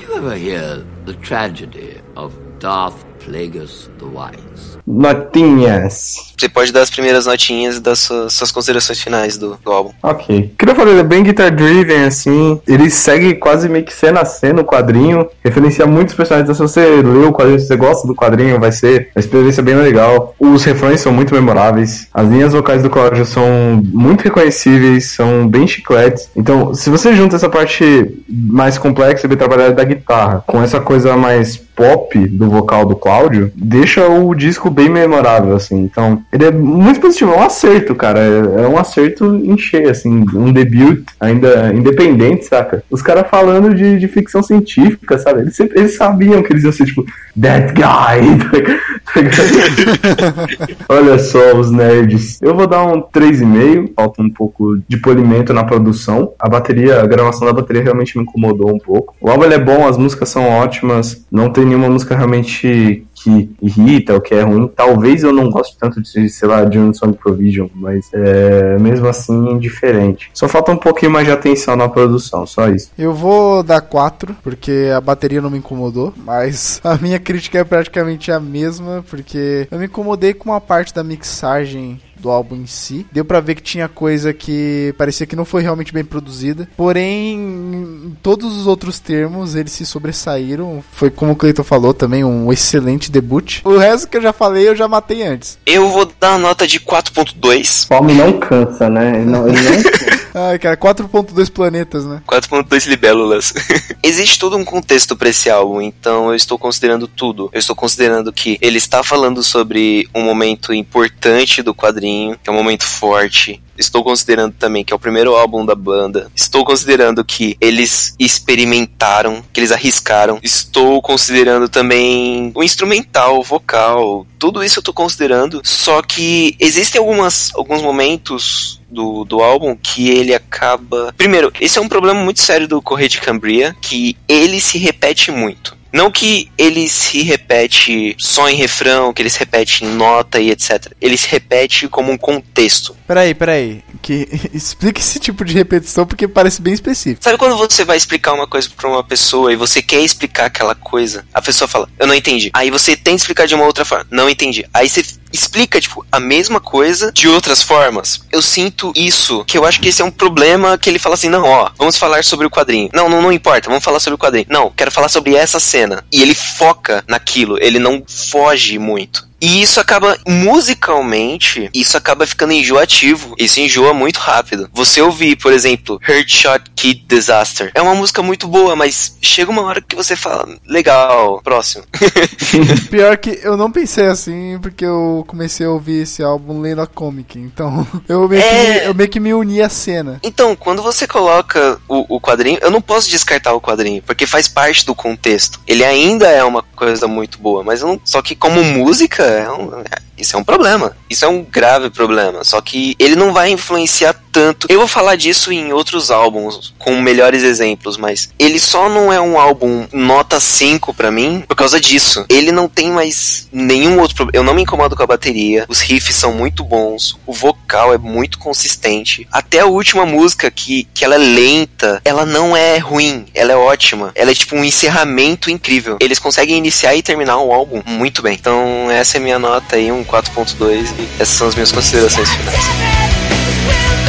You ever hear the tragedy of Darth Plagueis the Wise? Notinhas. Você pode dar as primeiras notinhas e dar suas, suas considerações finais do, do álbum. Ok. Queria falar, ele é bem guitar driven, assim. Ele segue quase meio que cena a cena o quadrinho. Referencia muitos personagens. Então, se você leu o quadrinho, se você gosta do quadrinho, vai ser uma experiência bem legal. Os refrões são muito memoráveis. As linhas vocais do Cláudio são muito reconhecíveis, são bem chicletes. Então, se você junta essa parte mais complexa e bem trabalhada da guitarra com essa coisa mais pop do vocal do Cláudio, deixa o disco bem memorável, assim. Então, ele é muito positivo, é um acerto, cara. É é um acerto em cheio, assim. Um debut ainda independente, saca? Os caras falando de, de ficção científica, sabe? Eles, sempre, eles sabiam que eles iam ser, tipo, that guy. Olha só os nerds. Eu vou dar um 3,5. Falta um pouco de polimento na produção. A bateria, a gravação da bateria realmente me incomodou um pouco. O álbum é bom, as músicas são ótimas. Não tem nenhuma música realmente que irrita ou que é ruim. Talvez eu não goste tanto de, sei lá, de Sonic Provision, mas é, mesmo assim indiferente. Só falta um pouquinho mais de atenção na produção, só isso. Eu vou dar 4, porque a bateria não me incomodou, mas a minha crítica é praticamente a mesma, porque eu me incomodei com uma parte da mixagem do álbum em si. Deu pra ver que tinha coisa que parecia que não foi realmente bem produzida. Porém, em todos os outros termos, eles se sobressaíram. Foi como o Cleiton falou também, um excelente debut. O resto que eu já falei, eu já matei antes. Eu vou dar uma nota de 4.2. Fome não cansa, né? Ele não, ele não Ai, cara, 4.2 planetas, né? 4.2 libélulas. Existe todo um contexto pra esse álbum, então eu estou considerando tudo. Eu estou considerando que ele está falando sobre um momento importante do quadrinho, que é um momento forte. Estou considerando também que é o primeiro álbum da banda. Estou considerando que eles experimentaram, que eles arriscaram. Estou considerando também o instrumental, o vocal. Tudo isso eu estou considerando. Só que existem algumas, alguns momentos do, do álbum que ele acaba. Primeiro, esse é um problema muito sério do Correio de Cambria, que ele se repete muito. Não que ele se repete só em refrão, que ele se repete em nota e etc. Ele se repete como um contexto. Peraí, peraí. Que... Explica esse tipo de repetição porque parece bem específico. Sabe quando você vai explicar uma coisa pra uma pessoa e você quer explicar aquela coisa? A pessoa fala, eu não entendi. Aí você tenta explicar de uma outra forma, não entendi. Aí você explica, tipo, a mesma coisa de outras formas. Eu sinto isso, que eu acho que esse é um problema que ele fala assim, não, ó, vamos falar sobre o quadrinho. Não, não, não importa, vamos falar sobre o quadrinho. Não, quero falar sobre essa cena. E ele foca naquilo, ele não foge muito. E isso acaba, musicalmente, isso acaba ficando enjoativo. Isso enjoa muito rápido. Você ouvir, por exemplo, Hurt Shot Kid Disaster. É uma música muito boa, mas chega uma hora que você fala, legal, próximo. Pior que eu não pensei assim, porque eu comecei a ouvir esse álbum lendo a comic. Então, eu meio, É. que, eu meio que me uni à cena. Então, quando você coloca o, o quadrinho, eu não posso descartar o quadrinho, porque faz parte do contexto. Ele ainda é uma coisa muito boa, mas eu não, só que como música, é um- é- isso é um problema. Isso é um grave problema. Só que ele não vai influenciar tanto. Eu vou falar disso em outros álbuns, com melhores exemplos, mas ele só não é um álbum nota 5 pra mim por causa disso. Ele não tem mais nenhum outro problema. Eu não me incomodo com a bateria, os riffs são muito bons, o vocal é muito consistente. Até a última música, que, que ela é lenta, ela não é ruim, ela é ótima. Ela é tipo um encerramento incrível. Eles conseguem iniciar e terminar um álbum muito bem. Então, essa é minha nota aí, um 4.2, e essas são as minhas considerações finais.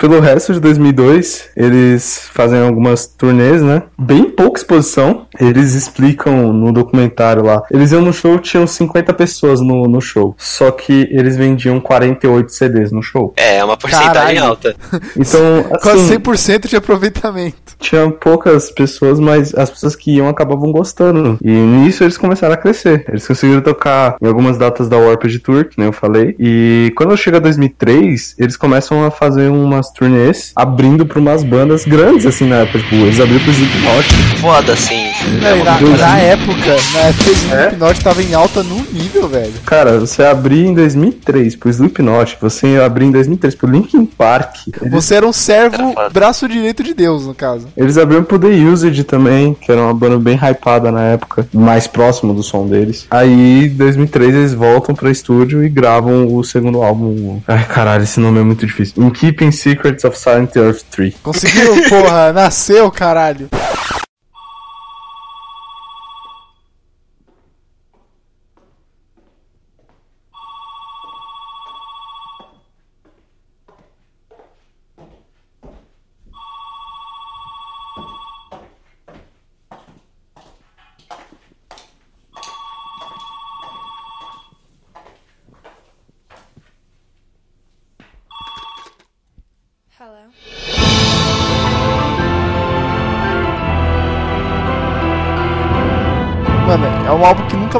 Pelo resto de 2002, eles fazem algumas turnês, né? Bem pouca exposição. Eles explicam no documentário lá. Eles iam no show, tinham 50 pessoas no, no show. Só que eles vendiam 48 CDs no show. É, uma porcentagem Caralho. alta. Então, Quase assim, 100% de aproveitamento. tinha poucas pessoas, mas as pessoas que iam acabavam gostando. E nisso eles começaram a crescer. Eles conseguiram tocar em algumas datas da Warped Tour, que nem eu falei. E quando chega 2003, eles começam a fazer umas turnês abrindo pra umas bandas grandes, assim, na época. Tipo, eles abriram pro Slipknot. Foda, assim. Não, na, na época, na época o É? Slipknot tava em alta num nível, velho. Cara, você abrir em 2003 pro Slipknot, você abrir em 2003 pro Linkin Park. Eles, Você era um servo, braço direito de Deus, no caso. eles abriram pro The Used também, que era uma banda bem hypada na época, mais próximo do som deles. Aí, em 2003, eles voltam pra estúdio e gravam o segundo álbum. Ai, caralho, esse nome é muito difícil. In Keeping Secrets of Silent Earth 3. Conseguiu, porra, nasceu, caralho.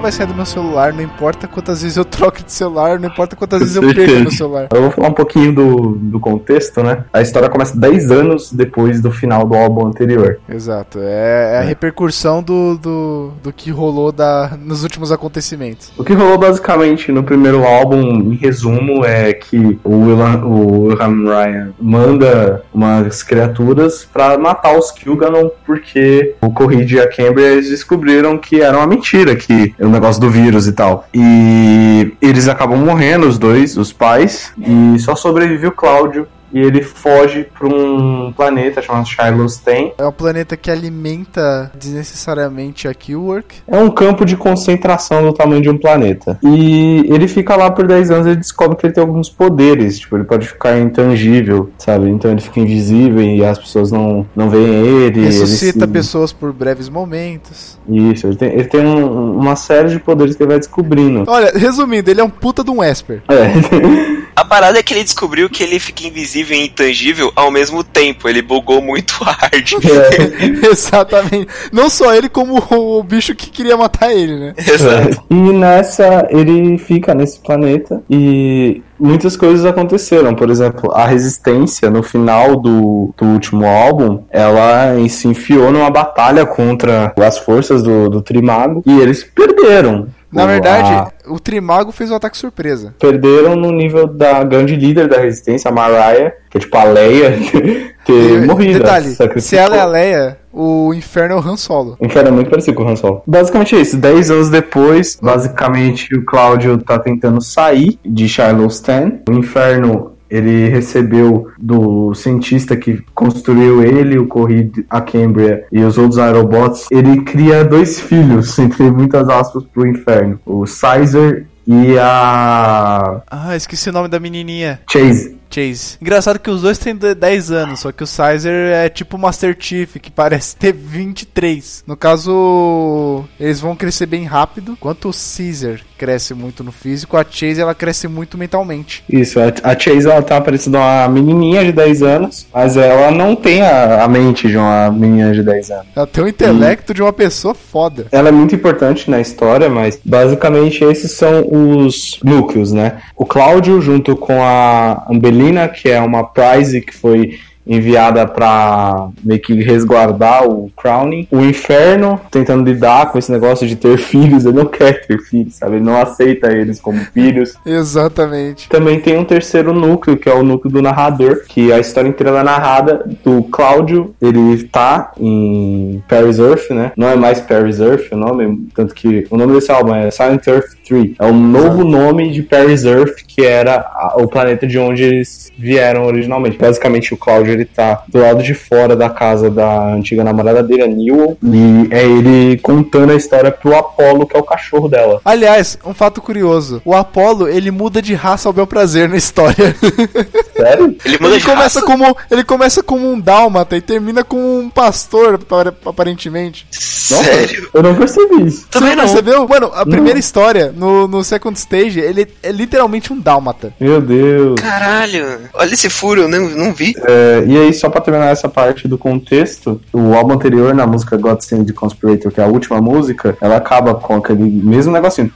Vai sair do meu celular, não importa quantas vezes eu troco de celular, não importa quantas vezes eu perco meu celular. Eu vou falar um pouquinho do, do contexto, né? A história começa 10 anos depois do final do álbum anterior. Exato, é, é a repercussão do, do, do que rolou da, nos últimos acontecimentos. O que rolou basicamente no primeiro álbum, em resumo, é que o William, o William Ryan manda umas criaturas pra matar os Kilganon, porque o Corride e a Cambria eles descobriram que era uma mentira, que é o negócio do vírus e tal. E eles acabam morrendo, os dois, os pais, e só sobrevive o Cláudio. E ele foge pra um planeta chamado Shiloh's Ten. É um planeta que alimenta desnecessariamente a Killwork. É um campo de concentração do tamanho de um planeta. E ele fica lá por 10 anos e descobre que ele tem alguns poderes. Tipo, ele pode ficar intangível, sabe? Então ele fica invisível e as pessoas não, não veem ele. Ressuscita ele se- pessoas por breves momentos. Isso, ele tem, ele tem um- uma série de poderes que ele vai descobrindo. Olha, resumindo, ele é um puta de um Esper. É. A parada é que ele descobriu que ele fica invisível e intangível ao mesmo tempo. Ele bugou muito hard. É. Exatamente. Não só ele, como o bicho que queria matar ele, né? Exato. E nessa, ele fica nesse planeta e muitas coisas aconteceram. Por exemplo, a Resistência, no final do, do último álbum, ela se enfiou numa batalha contra as forças do, do Trimago e eles perderam. Na verdade, a- o Trimago fez o ataque surpresa. perderam no nível da grande líder da resistência, a Mariah, que é tipo a Leia, ter morrido. Detalhe, se ela é a Leia, o Inferno é o Han Solo. O Inferno é muito parecido com o Han Solo. Basicamente é isso. Dez anos depois, basicamente o Cláudio tá tentando sair de Shiloh Stan. O Inferno ele recebeu do cientista que construiu ele, o Corrid, a Cambria e os outros aerobots. Ele cria dois filhos, entre muitas aspas, pro Inferno. O Sizer e a Ah, esqueci o nome da menininha. Chase. Chase. Engraçado que os dois têm de- 10 anos, só que o Sizer é tipo o Master Chief, que parece ter 23. No caso, eles vão crescer bem rápido, enquanto o Caesar cresce muito no físico, a Chase ela cresce muito mentalmente. Isso, a, Chase ela tá parecendo uma menininha de 10 anos, mas ela não tem a, a mente de uma menina de 10 anos. Ela tem o intelecto de uma pessoa foda. Ela é muito importante na história, mas basicamente esses são os núcleos, né? O Cláudio junto com a Ambelina, que é uma prize que foi enviada pra meio que resguardar o Crowning. O Inferno tentando lidar com esse negócio de ter filhos, ele não quer ter filhos, sabe? Ele não aceita eles como filhos. Exatamente. Também tem um terceiro núcleo, que é o núcleo do narrador, que a história inteira é narrada do Cláudio. Ele tá em Paris Earth, né? Não é mais Paris Earth o nome, tanto que o nome desse álbum é Silent Earth 3. É o novo nome de Paris Earth, que era a- o planeta de onde eles vieram originalmente. Basicamente, o Cláudio ele tá do lado de fora da casa da antiga namorada dele, a Newell, e é ele contando a história pro Apollo, que é o cachorro dela. Aliás, um fato curioso. O Apollo, ele muda de raça ao bel prazer na história. Sério? Ele muda Ele de começa raça? como ele começa como um dálmata e termina como um pastor, apare- aparentemente. Sério? Eu não percebi isso. Também Você não. percebeu? Mano, a primeira história, no, no Second Stage, ele é literalmente um dálmata. Meu Deus. Caralho. Olha esse furo, eu não, não vi. É, e aí, só pra terminar essa parte do contexto, o álbum anterior, na música God Send Conspirator, que é a última música, ela acaba com aquele mesmo negocinho.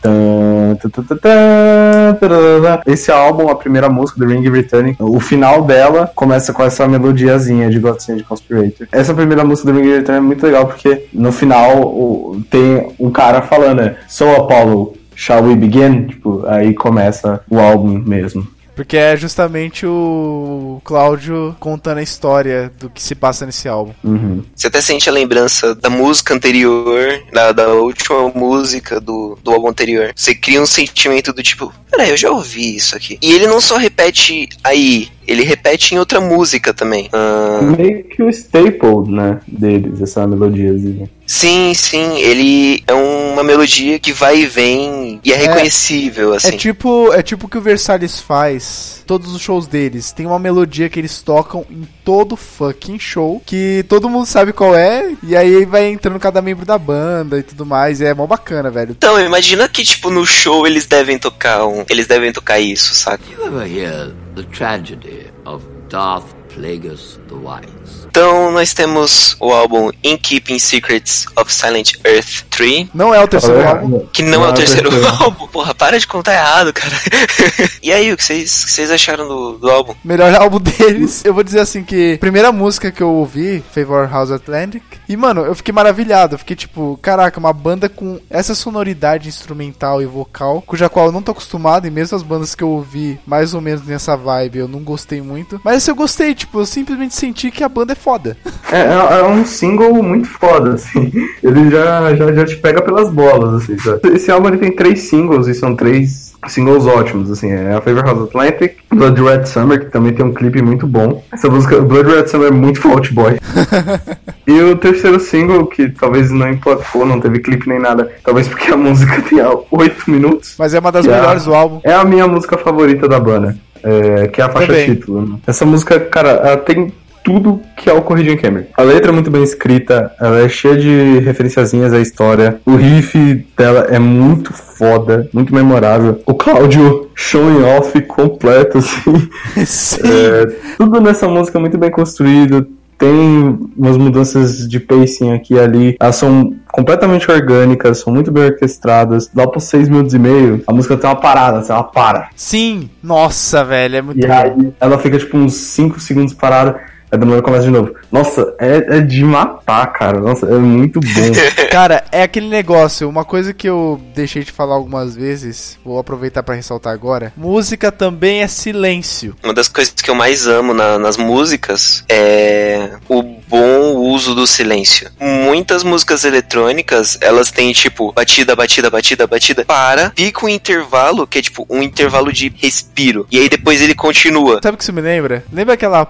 Esse álbum, a primeira música do Ring Returning, o final dela começa com essa melodiazinha de God Send Conspirator. Essa primeira música do Ring Returning é muito legal porque no final o- tem um cara falando, né, So Apollo, shall we begin? Tipo, aí começa o álbum mesmo. Porque é justamente o Cláudio contando a história do que se passa nesse álbum. Uhum. Você até sente a lembrança da música anterior, da, da última música do, do álbum anterior. Você cria um sentimento do tipo, peraí, eu já ouvi isso aqui. E ele não só repete aí, ele repete em outra música também. Ah, meio que o staple, né, deles, essa melodiazinha. sim, sim, ele é uma melodia que vai e vem e é reconhecível, É assim. tipo, é tipo o que o Versalhes faz. Todos os shows deles tem uma melodia que eles tocam em todo fucking show, que todo mundo sabe qual é, e aí vai entrando cada membro da banda e tudo mais, e é mó bacana, velho. Então, imagina que, tipo, no show eles devem tocar um. Eles devem tocar isso, saca? You ever hear the tragedy of Darth Plagueis the Wise? Então, nós temos o álbum In Keeping Secrets of Silent Earth 3, Não é o terceiro álbum. que não, é o Não, terceiro terceiro. álbum. Porra, para de contar errado, cara. e aí, o que vocês o que vocês acharam do, do álbum? Melhor álbum deles. Eu vou dizer assim que a primeira música que eu ouvi, Favor House Atlantic, e mano, eu fiquei maravilhado. Eu fiquei tipo, caraca, uma banda com essa sonoridade instrumental e vocal, cuja qual eu não tô acostumado, e mesmo as bandas que eu ouvi mais ou menos nessa vibe, eu não gostei muito. Mas eu gostei, tipo, eu simplesmente senti que a banda é foda. É, é- é um single muito foda, assim. Ele já, já, já te pega pelas bolas, assim, sabe? Esse álbum ele tem três singles e são três singles ótimos, assim. É a Favor House Atlantic, Blood Red Summer, que também tem um clipe muito bom. Essa música, Blood Red Summer, é muito Fault Boy. e o terceiro single, que talvez não emplacou, não teve clipe nem nada, talvez porque a música tenha oito minutos. Mas é uma das melhores do álbum. É a minha música favorita da banda, é, que é a faixa Também. título. né? Essa música, cara, ela tem tudo que é o Corrido em Camry. A letra é muito bem escrita, ela é cheia de referenciazinhas à história. O riff dela é muito foda, muito memorável. O Cláudio showing off completo, assim. Sim. É, tudo nessa música é muito bem construído. Tem umas mudanças de pacing aqui e ali. Elas são completamente orgânicas, são muito bem orquestradas. Lá por seis minutos e meio, a música tem uma parada, assim, ela para. Sim. Nossa, velho, é muito E bom. aí ela fica tipo uns 5 segundos parada. Aí do nada começa de novo. Nossa, é, é de matar, cara. Nossa, é muito bom. Cara, é aquele negócio, uma coisa que eu deixei de falar algumas vezes, vou aproveitar pra ressaltar agora. Música também é silêncio. Uma das coisas que eu mais amo na- nas músicas é o bom uso do silêncio. Muitas músicas eletrônicas, elas têm tipo batida, batida, batida, batida, para, fica um intervalo que é tipo um intervalo de respiro. E aí depois ele continua. Sabe o que isso me lembra? Lembra aquela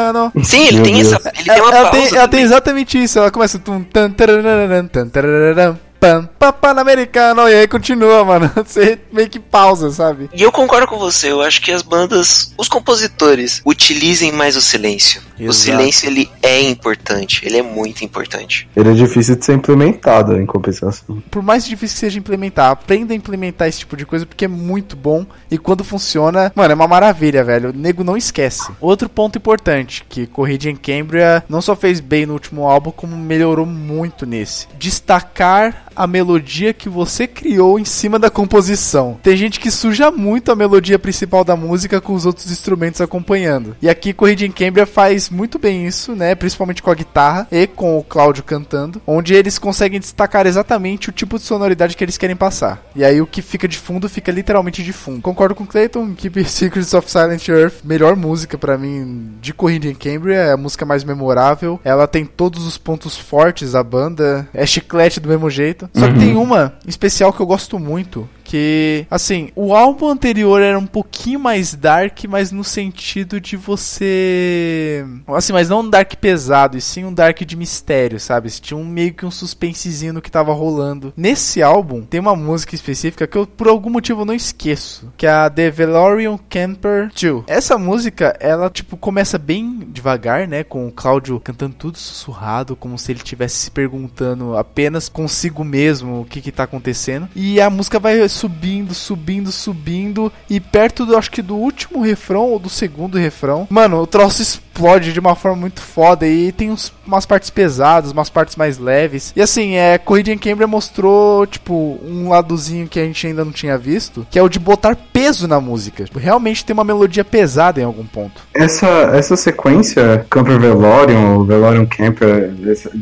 Papanamericano? Sim, ele Meu tem Deus. essa. Ele tem uma ela, pausa. tem, ela tem exatamente isso. Ela começa tum, tan, tarararam, tan, tarararam, pam, Papanamericano. E aí continua, mano. Você meio que pausa, sabe? E eu concordo com você, eu acho que as bandas, os compositores, utilizem mais o silêncio. O Exato. silêncio, ele é importante, ele é muito importante. Ele é difícil de ser implementado em compensação. Por mais difícil que seja implementar, aprenda a implementar esse tipo de coisa porque é muito bom. E quando funciona, mano, é uma maravilha, velho. O nego não esquece. Outro ponto importante, que Corrida em Cambria não só fez bem no último álbum, como melhorou muito nesse. Destacar a melodia que você criou em cima da composição. Tem gente que suja muito a melodia principal da música com os outros instrumentos acompanhando. E aqui Corrida em Cambria faz muito bem isso, né? Principalmente com a guitarra e com o Cláudio cantando, onde eles conseguem destacar exatamente o tipo de sonoridade que eles querem passar. E aí o que fica de fundo fica literalmente de fundo. Concordo com Clayton, Keep Secrets of Silent Earth, melhor música pra mim de Corrida em Cambria, é a música mais memorável. Ela tem todos os pontos fortes da banda, é chiclete do mesmo jeito. Só que tem uma em especial que eu gosto muito, que, assim, o álbum anterior era um pouquinho mais dark, mas no sentido de você. Assim, mas não um dark pesado, e sim um dark de mistério, sabe? Tinha um meio que um suspensezinho no que tava rolando. Nesse álbum, tem uma música específica que eu, por algum motivo, não esqueço, que é a The Velorian Camper 2. Essa música, ela, tipo, começa bem devagar, né? Com o Cláudio cantando tudo sussurrado, como se ele estivesse se perguntando apenas consigo mesmo o que que tá acontecendo. E a música vai subindo, subindo, subindo. E perto do, acho que do último refrão ou do segundo refrão, mano, o troço explode de uma forma muito foda. E tem uns, umas partes pesadas, umas partes mais leves. E assim, é, Corrida em Cambria mostrou, tipo, um ladozinho que a gente ainda não tinha visto, que é o de botar peso na música. Tipo, realmente tem uma melodia pesada em algum ponto. Essa, essa sequência, Camper Velorium, Velorium Camper,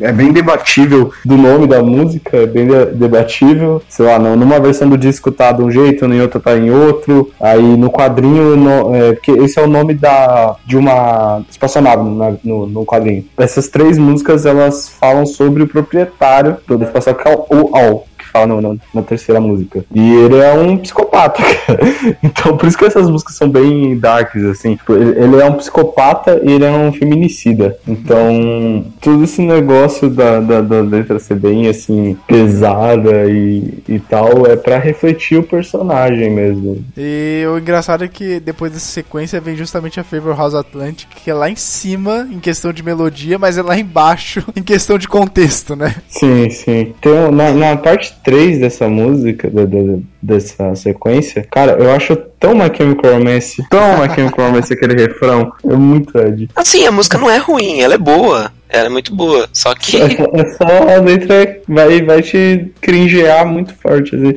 é bem debatível do nome da música, é bem de- debatível. Sei lá, numa versão do disco tá de um jeito, em outra tá em outro. Aí no quadrinho, no, é, porque esse é o nome da, de uma espaçonave na- no, no quadrinho. Essas três músicas, elas falam sobre o proprietário do espaçonave, que é o Al. Fala no- no- na terceira música. E ele é um psicopata, cara. Então, por isso que essas músicas são bem darks, assim. Tipo, ele, ele é um psicopata e ele é um feminicida. Então, todo esse negócio da, da, da letra ser bem, assim, pesada e, e tal, é pra refletir o personagem mesmo. E o engraçado é que depois dessa sequência vem justamente a Favor House Atlantic, que é lá em cima em questão de melodia, mas é lá embaixo em questão de contexto, né? Sim, sim. Então, na, na parte 3 dessa música, da- da- dessa sequência, cara, eu acho tão My Chemical Romance, tão My Chemical Romance aquele refrão. É muito Ed. Assim, a música não é ruim, ela é boa. Ela é muito boa. Só que. É só, é a letra vai, vai te cringear muito forte, assim.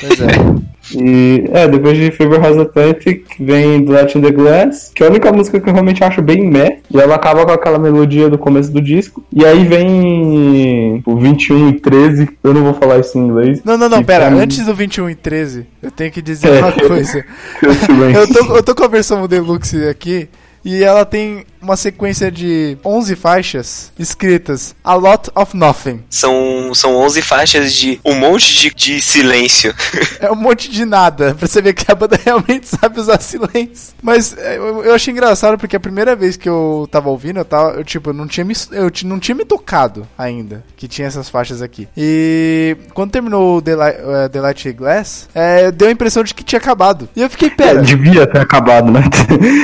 Pois é. E, é, depois de Fever House Atlantic vem The Light in the Glass, que é a única música que eu realmente acho bem meh, e ela acaba com aquela melodia do começo do disco. E aí vem o 21 e 13, eu não vou falar isso em inglês. Não, não, não, pera. mim- Antes do 21 e 13, eu tenho que dizer É. uma coisa. Eu tô, eu tô com a versão Deluxe aqui. E ela tem uma sequência de 11 faixas escritas A Lot of Nothing. São, são 11 faixas de um monte de, de silêncio. É um monte de nada, pra você ver que a banda realmente sabe usar silêncio. Mas é, eu, eu achei engraçado porque a primeira vez que eu tava ouvindo, eu, tava, eu tipo, não tinha, me, eu não tinha me tocado ainda que tinha essas faixas aqui. E quando terminou o The, Light, eh, The Light Glass, é, deu a impressão de que tinha acabado. E eu fiquei, pera, Devia ter acabado, né?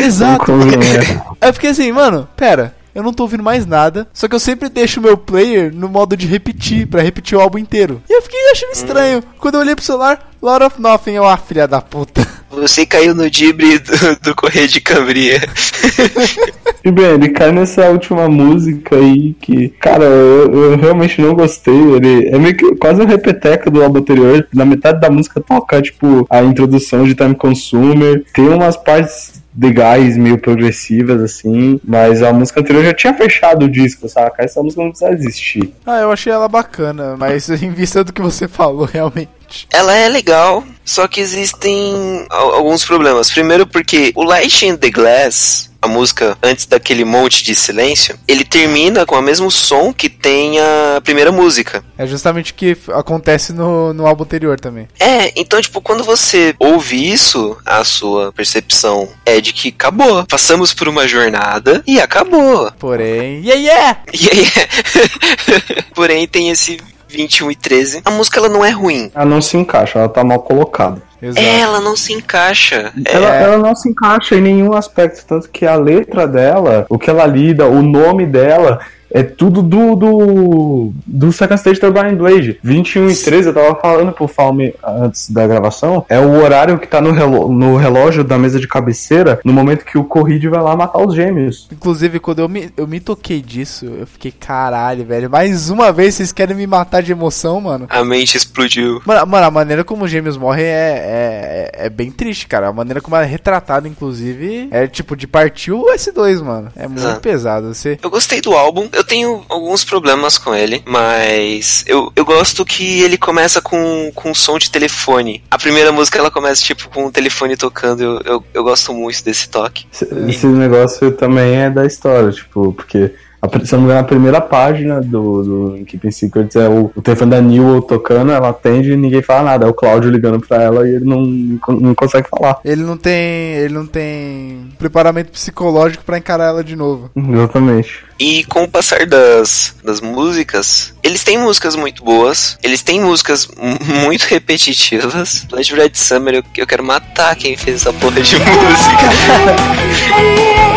Exato. Aí eu fiquei assim, mano, pera. Eu não tô ouvindo mais nada, só que eu sempre deixo o meu player no modo de repetir, pra repetir o álbum inteiro. E eu fiquei achando estranho. Quando eu olhei pro celular, Lot of Nothing, eu, ah, filha da puta. Você caiu no dibre do, do Correio de Cambria. E bem, ele cai nessa última música aí que, cara, eu, eu realmente não gostei. Ele é meio que quase um repeteco do álbum anterior. Na metade da música toca, tipo, a introdução de Time Consumer. Tem umas partes legais, meio progressivas, assim. Mas a música anterior já tinha fechado o disco, saca? Essa música não precisa existir. Ah, eu achei ela bacana, mas em vista do que você falou, realmente. Ela é legal, só que existem al- alguns problemas. Primeiro porque o Light in the Glass, a música antes daquele monte de silêncio, ele termina com o mesmo som que tem a primeira música. É justamente o que acontece no, no álbum anterior também. É, então, tipo, quando você ouve isso, a sua percepção é de que acabou. Passamos por uma jornada e acabou. Porém. Yeah, yeah! E aí, porém, tem esse 21 e 13. A música ela não é ruim. Ela não se encaixa, ela tá mal colocada. Exato. Ela não se encaixa. Ela, ela não se encaixa em nenhum aspecto, tanto que a letra dela, o que ela lida, o nome dela. É tudo do, do, do Second Stage Turbine Blade. 21 e 13, eu tava falando pro Falme antes da gravação, é o horário que tá no, relo- no relógio da mesa de cabeceira, no momento que o Corride vai lá matar os gêmeos. Inclusive, quando eu me, eu me toquei disso, eu fiquei, caralho, velho. Mais uma vez vocês querem me matar de emoção, mano. A mente explodiu. Mano, mano, a maneira como os gêmeos morrem é, é, é bem triste, cara. A maneira como ela é retratada, inclusive, é tipo de partir o S2, mano. É muito Exato. pesado. Você. Eu gostei do álbum. Eu tenho alguns problemas com ele, mas eu, eu gosto que ele começa com, com som de telefone. A primeira música ela começa tipo com o telefone tocando. Eu, eu, eu gosto muito desse toque. Esse, esse negócio também é da história, tipo, porque. A Se eu não me engano, a primeira página do, do Keeping Secrets é o, o telefone da Newell tocando, ela atende e ninguém fala nada. É o Cláudio ligando pra ela e ele não, não consegue falar. Ele não tem. Ele não tem preparamento psicológico pra encarar ela de novo. Exatamente. E com o passar das, das músicas, eles têm músicas muito boas, eles têm músicas mu- muito repetitivas. Blood Red Summer, eu, eu quero matar quem fez essa porra de música.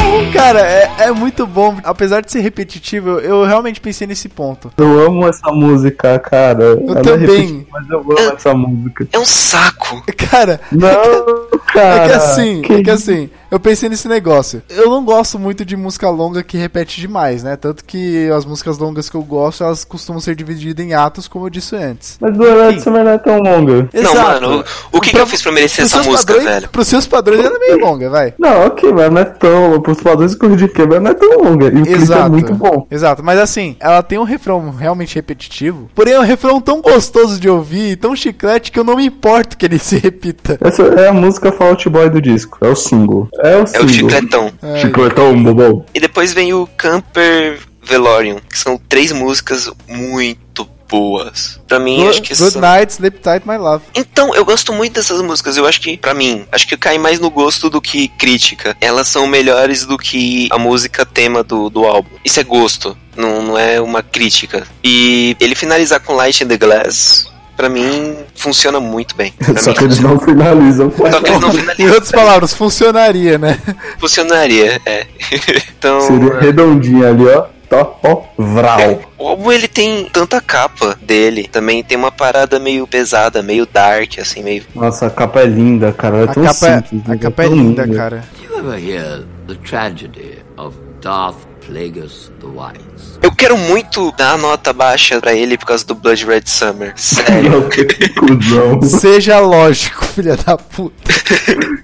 Cara, é, é muito bom. Apesar de ser repetitivo, eu, eu realmente pensei nesse ponto. Eu amo essa música, cara. Ela é também. repetitiva, mas eu amo essa música. É um saco. Cara, Não, cara. é que assim, é que assim, eu pensei nesse negócio. Eu não gosto muito de música longa que repete demais, né? Tanto que as músicas longas que eu gosto, elas costumam ser divididas em atos, como eu disse antes. Mas Blood Summer não é tão longa. Não, mano, o, o que, que eu fiz pra merecer essa música, padrões, velho? Pros seus padrões ela é meio longa, vai. Não, ok, mas não é tão. Pros padrões de corrida de quebra não é tão longa. E o clipe é Exato. muito bom. Exato, mas assim, ela tem um refrão realmente repetitivo, porém é um refrão tão gostoso de ouvir, tão chiclete que eu não me importo que ele se repita. Essa é a música Fault Boy do disco. É o single. É o É o single. chicletão. É, Chicletão, bobão. E depois vem o Camper Velorium, que são três músicas muito boas. Pra mim, acho que Good são... Night, Sleep Tight, My Love. Então, eu gosto muito dessas músicas. Eu acho que, pra mim, acho que cai mais no gosto do que crítica. Elas são melhores do que a música tema do, do álbum. Isso é gosto, não, não é uma crítica. E ele finalizar com Light in the Glass, pra mim, funciona muito bem. Só mim, que eles não finalizam. Só que eles não Em finalizam. outras palavras, funcionaria, né? Funcionaria, é. então. Seria redondinha ali, ó. Tó, ó, vral. O álbum ele tem tanta capa dele, também tem uma parada meio pesada, meio dark, assim, meio. Nossa, a capa é linda, cara. É A tão capa, é, simples. a mas capa é tão linda, cara. Do you ever hear the tragedy of Darth Plagueis the Wise? Eu quero muito dar a nota baixa pra ele por causa do Blood Red Summer. Sério. Não, que cuzão. Seja lógico, filha da puta.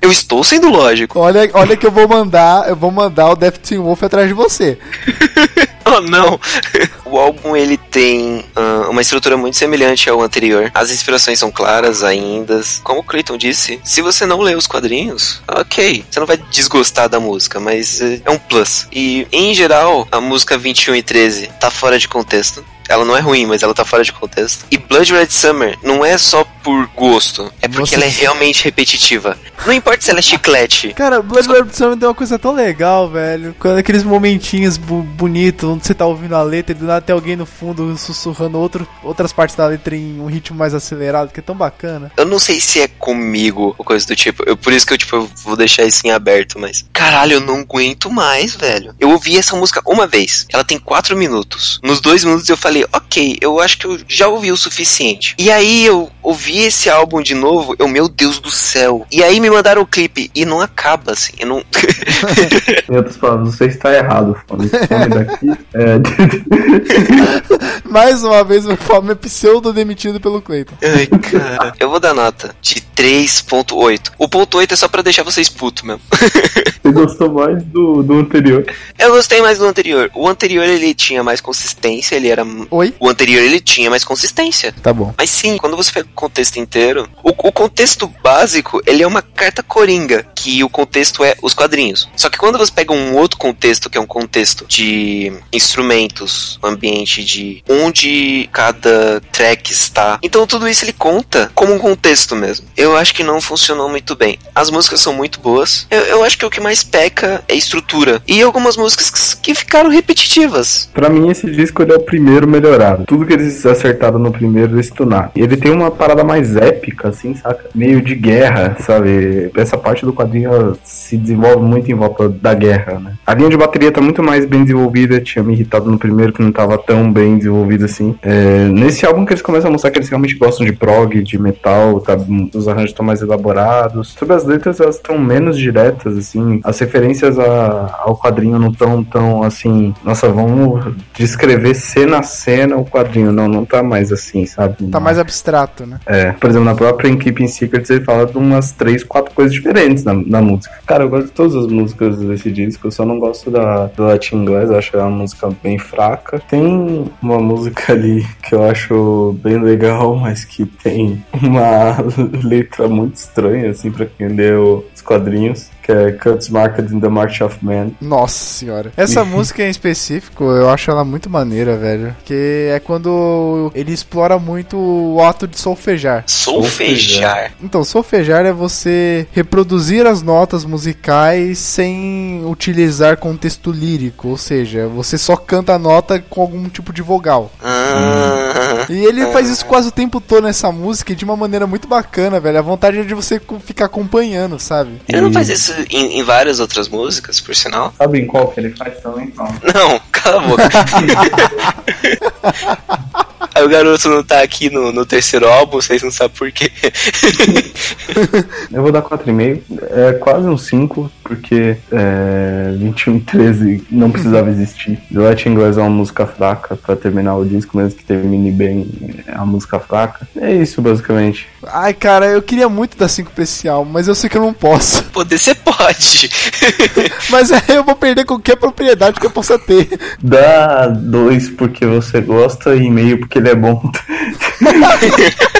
Eu estou sendo lógico. Olha, olha que eu vou mandar, eu vou mandar o Death Team Wolf atrás de você. Oh, não! o álbum ele tem ah, uma estrutura muito semelhante ao anterior. As inspirações são claras ainda. Como o Clayton disse, se você não lê os quadrinhos, ok, você não vai desgostar da música, mas eh, é um plus. E em geral, a música 21 e 13 tá fora de contexto. Ela não é ruim, mas ela tá fora de contexto. E Blood Red Summer não é só por gosto, é porque Nossa. ela é realmente repetitiva. Não importa se ela é chiclete. Cara, Blood Red Summer tem uma coisa tão legal, velho. Quando aqueles momentinhos bu bonitos, onde você tá ouvindo a letra e do nada tem alguém no fundo sussurrando outro, outras partes da letra em um ritmo mais acelerado, que é tão bacana. Eu não sei se é comigo ou coisa do tipo. Eu, por isso que eu, tipo, eu vou deixar isso em aberto, mas. Caralho, eu não aguento mais, velho. Eu ouvi essa música uma vez. Ela tem quatro minutos. Nos dois minutos eu falei, falei, ok, eu acho que eu já ouvi o suficiente. E aí eu ouvi esse álbum de novo, eu, meu Deus do céu. E aí me mandaram o clipe e não acaba, assim. Eu não. Em outras palavras, você está errado, Fome. Daqui é. Mais uma vez, o Fome é pseudo demitido pelo Cleiton. Ai, cara. Eu vou dar nota de 3.8. O ponto 8 é só pra deixar vocês putos mesmo. Você gostou mais do, do anterior. Eu gostei mais do anterior. O anterior ele tinha mais consistência, ele era. Oi? O anterior ele tinha mais consistência. Tá bom. Mas sim, quando você pega o contexto inteiro, o, o contexto básico, ele é uma carta coringa, que o contexto é os quadrinhos. Só que quando você pega um outro contexto, que é um contexto de instrumentos, um ambiente de onde cada track está, então tudo isso ele conta como um contexto mesmo. Eu acho que não funcionou muito bem. As músicas são muito boas. Eu, eu acho que o que mais peca é estrutura. E algumas músicas que, que ficaram repetitivas. Pra mim, esse disco ele é o primeiro melhorado. Tudo que eles acertaram no primeiro, eles tunaram. Ele tem uma parada mais épica, assim, saca? Meio de guerra, sabe? Essa parte do quadrinho se desenvolve muito em volta da guerra, né? A linha de bateria tá muito mais bem desenvolvida. Tinha me irritado no primeiro que não tava tão bem desenvolvida assim. É, nesse álbum que eles começam a mostrar que eles realmente gostam de prog, de metal, tá? os arranjos estão mais elaborados. Sobre as letras, elas estão menos diretas, assim. As referências a- ao quadrinho não tão tão assim. Nossa, vamos descrever cena a cena o quadrinho. Não, não tá mais assim, sabe? Tá mais abstrato, né? É, por exemplo, na própria In Keeping Secrets ele fala de umas três, quatro coisas diferentes na, na música. Cara, eu gosto de todas as músicas desse disco, eu só não gosto da do Latin Inglês, eu acho ela uma música bem fraca. Tem uma música ali que eu acho bem legal, mas que tem uma letra muito estranha, assim, pra quem leu os quadrinhos. Que é Cuts Marked in the March of Man. Nossa senhora. Essa música em específico, eu acho ela muito maneira, velho. Que é quando ele explora muito o ato de solfejar. Solfejar. Então, solfejar é você reproduzir as notas musicais sem utilizar contexto lírico, ou seja, você só canta a nota com algum tipo de vogal. Ah, E ele faz isso quase o tempo todo nessa música e de uma maneira muito bacana, velho. A vontade é de você ficar acompanhando, sabe? ele não faz isso em, em várias outras músicas, por sinal? Sabe em qual que ele faz também? Não. Não, cala a boca. Aí o garoto não tá aqui no, no terceiro álbum, vocês não sabem por quê. Eu vou dar 4,5. É quase um 5, porque é, 21 e 13 não precisava existir. The Latin Inglês é uma música fraca pra terminar o disco, mesmo que termine bem, é uma música fraca. É isso, basicamente. Ai, cara, eu queria muito dar 5 pra esse álbum, mas eu sei que eu não posso. Poder você pode. Mas aí eu vou perder qualquer propriedade que eu possa ter. Dá 2 porque você gosta e meio porque ele é bom.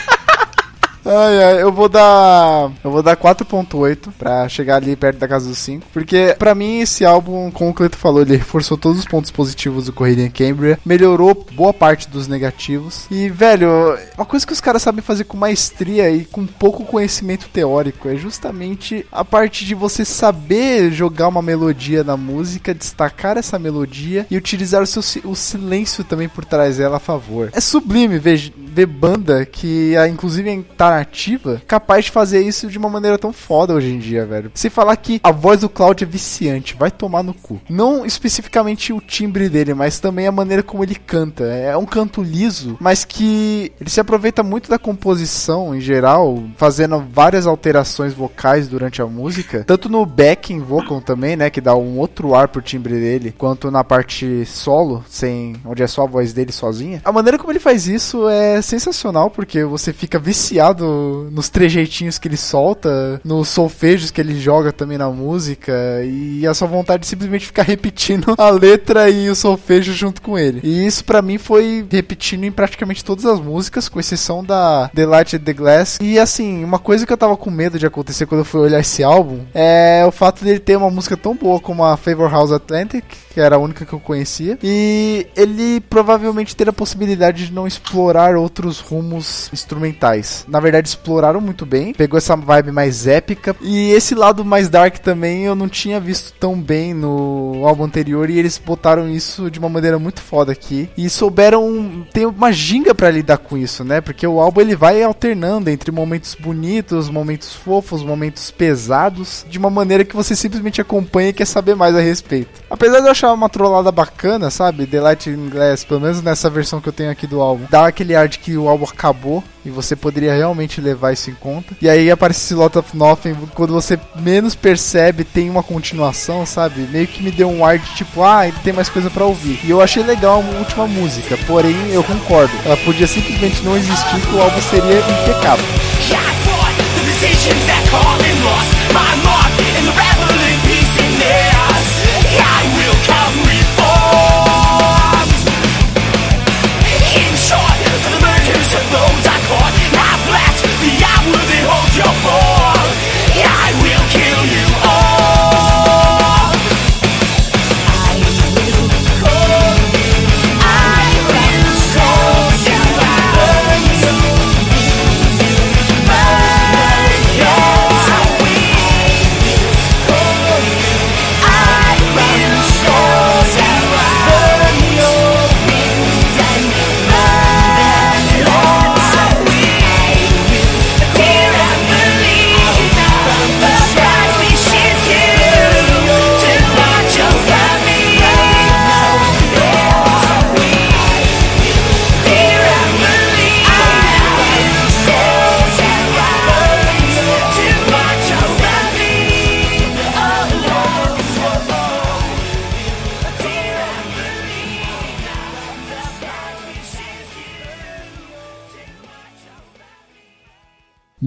Ai, ai, eu vou dar. Eu vou dar 4.8 pra chegar ali perto da casa dos 5. Porque, pra mim, esse álbum, como o Cleto falou, ele reforçou todos os pontos positivos do Corrida em Cambria, melhorou boa parte dos negativos. E, velho, uma coisa que os caras sabem fazer com maestria e com pouco conhecimento teórico é justamente a parte de você saber jogar uma melodia na música, destacar essa melodia e utilizar o, seu, o silêncio também por trás dela a favor. É sublime ver, ver banda que, ah, inclusive, tá nativa, capaz de fazer isso de uma maneira tão foda hoje em dia, velho. Se falar que a voz do Cloud é viciante, vai tomar no cu. Não especificamente o timbre dele, mas também a maneira como ele canta. É um canto liso, mas que ele se aproveita muito da composição em geral, fazendo várias alterações vocais durante a música, tanto no backing vocal também, né, que dá um outro ar pro timbre dele, quanto na parte solo, sem onde é só a voz dele sozinha. A maneira como ele faz isso é sensacional, porque você fica viciado nos trejeitinhos que ele solta, nos solfejos que ele joga também na música, e a sua vontade de simplesmente ficar repetindo a letra e o solfejo junto com ele. E isso pra mim foi repetindo em praticamente todas as músicas, com exceção da The Light the Glass. E assim, uma coisa que eu tava com medo de acontecer quando eu fui olhar esse álbum é o fato dele ter uma música tão boa como a Favor House Atlantic, que era a única que eu conhecia, e ele provavelmente ter a possibilidade de não explorar outros rumos instrumentais. Na verdade, Dead exploraram muito bem. Pegou essa vibe mais épica. E esse lado mais dark também eu não tinha visto tão bem no álbum anterior. E eles botaram isso de uma maneira muito foda aqui. E souberam ter uma ginga pra lidar com isso, né? Porque o álbum ele vai alternando entre momentos bonitos, momentos fofos, momentos pesados, de uma maneira que você simplesmente acompanha e quer saber mais a respeito. Apesar de eu achar uma trollada bacana, sabe? The Light in Glass, pelo menos nessa versão que eu tenho aqui do álbum, dá aquele ar de que o álbum acabou e você poderia realmente levar isso em conta. E aí aparece esse Lot of Nothing, quando você menos percebe, tem uma continuação, sabe? Meio que me deu um ar de tipo, ah, tem mais coisa pra ouvir. E eu achei legal a última música, porém eu concordo. Ela podia simplesmente não existir que o álbum seria impecável.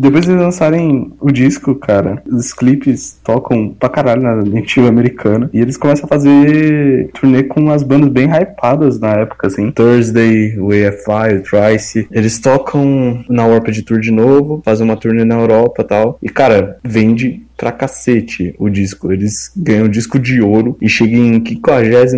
Depois de lançarem o disco, cara, os clipes tocam pra caralho na nativa americana. E eles começam a fazer turnê com as bandas bem hypadas na época, assim. Thursday, o Trice. Eles tocam na Warped Tour de novo, fazem uma turnê na Europa e tal. E, cara, vende pra cacete o disco. Eles ganham disco de ouro e chegam em 52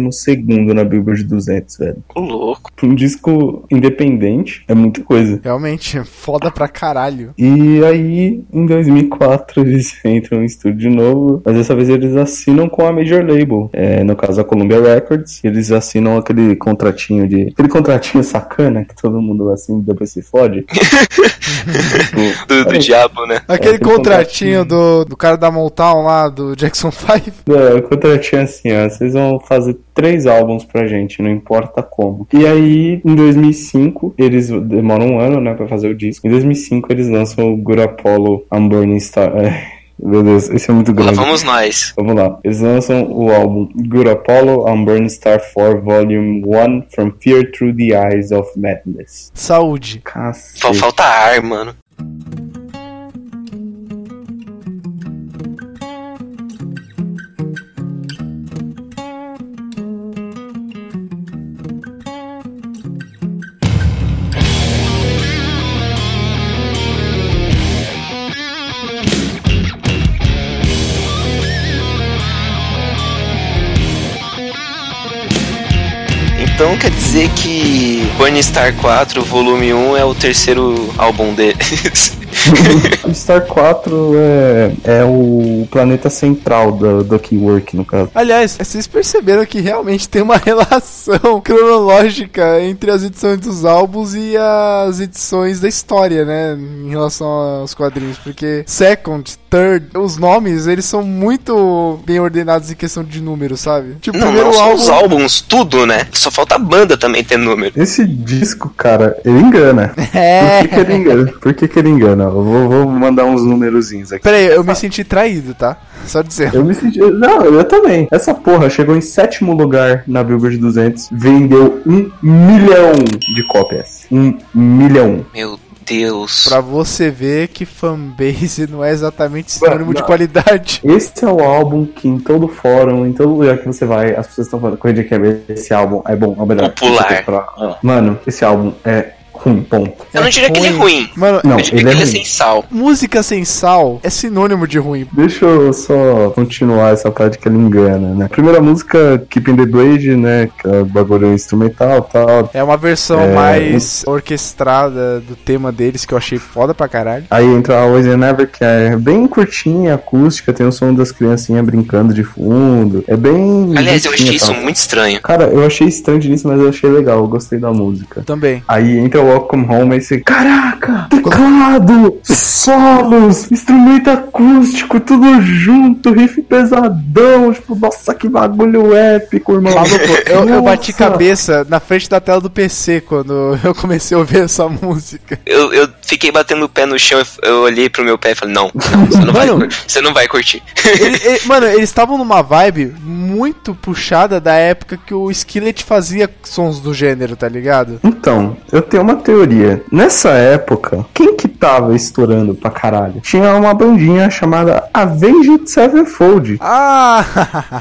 na Billboard 200, velho. Ô, louco. Pra um disco independente, é muita coisa. Realmente, foda pra caralho. E aí, em 2004, eles entram em estúdio de novo, mas dessa vez eles assinam com a Major Label. É, no caso, a Columbia Records. Eles assinam aquele contratinho de. Aquele contratinho sacana que todo mundo assim depois se fode. Do, do Olha, diabo, né? Aquele aquele contratinho do, do cara da Motown lá, do Jackson 5. É, o contratinho é assim, ó. Vocês vão fazer três álbuns pra gente, não importa como. E aí, em 2005, eles demoram um ano, né, pra fazer o disco. Em 2005, eles lançam o Good Apollo Unburning Star. É, meu Deus, esse é muito Lá grande. vamos nós. Vamos lá. Eles lançam o álbum Good Apollo Unburning Star 4 Volume 1 From Fear Through the Eyes of Madness. Saúde. Cacete. Só falta ar, mano. Então quer dizer que Burning Star 4, volume 1 é o terceiro álbum deles. Star 4 é, é o planeta central do, do Keywork, no caso. Aliás, vocês perceberam que realmente tem uma relação cronológica entre as edições dos álbuns e as edições da história, né? Em relação aos quadrinhos. Porque Second, Third, os nomes, eles são muito bem ordenados em questão de número, sabe? Tipo, Não, primeiro não só álbum. os álbuns, tudo, né? Só falta a banda também ter número. Esse disco, cara, ele engana. É. Por que, que ele engana? Por que, que ele engana? Eu vou, vou mandar uns numerozinhos aqui. Peraí, eu me senti traído, tá? Só dizendo. Eu me senti. Não, eu também. Essa porra chegou em sétimo lugar na Billboard 200. Vendeu um milhão de cópias. Um milhão. Meu Deus. Pra você ver que fanbase não é exatamente sinônimo de qualidade. Esse é o álbum que em todo fórum, em todo lugar que você vai, as pessoas estão falando, Corrida Quebra, esse álbum é bom, é o melhor. Popular. Pra- Mano, esse álbum é ruim, ponto. Eu não diria que ele é ruim. Mano, Não, eu diria ele é que ele é ruim. sem sal. música sem sal é sinônimo de ruim. Deixa eu só continuar essa parte que ele engana, né? Primeira música, Keeping the Blade, né? Que é bagulho instrumental e tal. É uma versão É, mais orquestrada do tema deles que eu achei foda pra caralho. Aí entra Always and Never, que é bem curtinha, acústica, tem o som das criancinhas brincando de fundo. É bem. Aliás, eu achei bonitinha, isso tal. muito estranho. Cara, eu achei estranho início, mas eu achei legal, eu gostei da música. Também. Aí entra o Welcome Home e você, caraca, teclado, solos, instrumento acústico, tudo junto, riff pesadão, tipo, nossa, que bagulho épico, irmão. Maluco, eu, eu bati cabeça na frente da tela do PC quando eu comecei a ouvir essa música. Eu, eu fiquei batendo o pé no chão, eu, eu olhei pro meu pé e falei, não, não, você não, vai, Mano. cur- você não vai curtir. Ele- ele- mano, eles estavam numa vibe muito puxada da época que o Skillet fazia sons do gênero, tá ligado? Então, eu tenho uma teoria. Nessa época, quem que tava estourando pra caralho? Tinha uma bandinha chamada Avenged Sevenfold. Ah!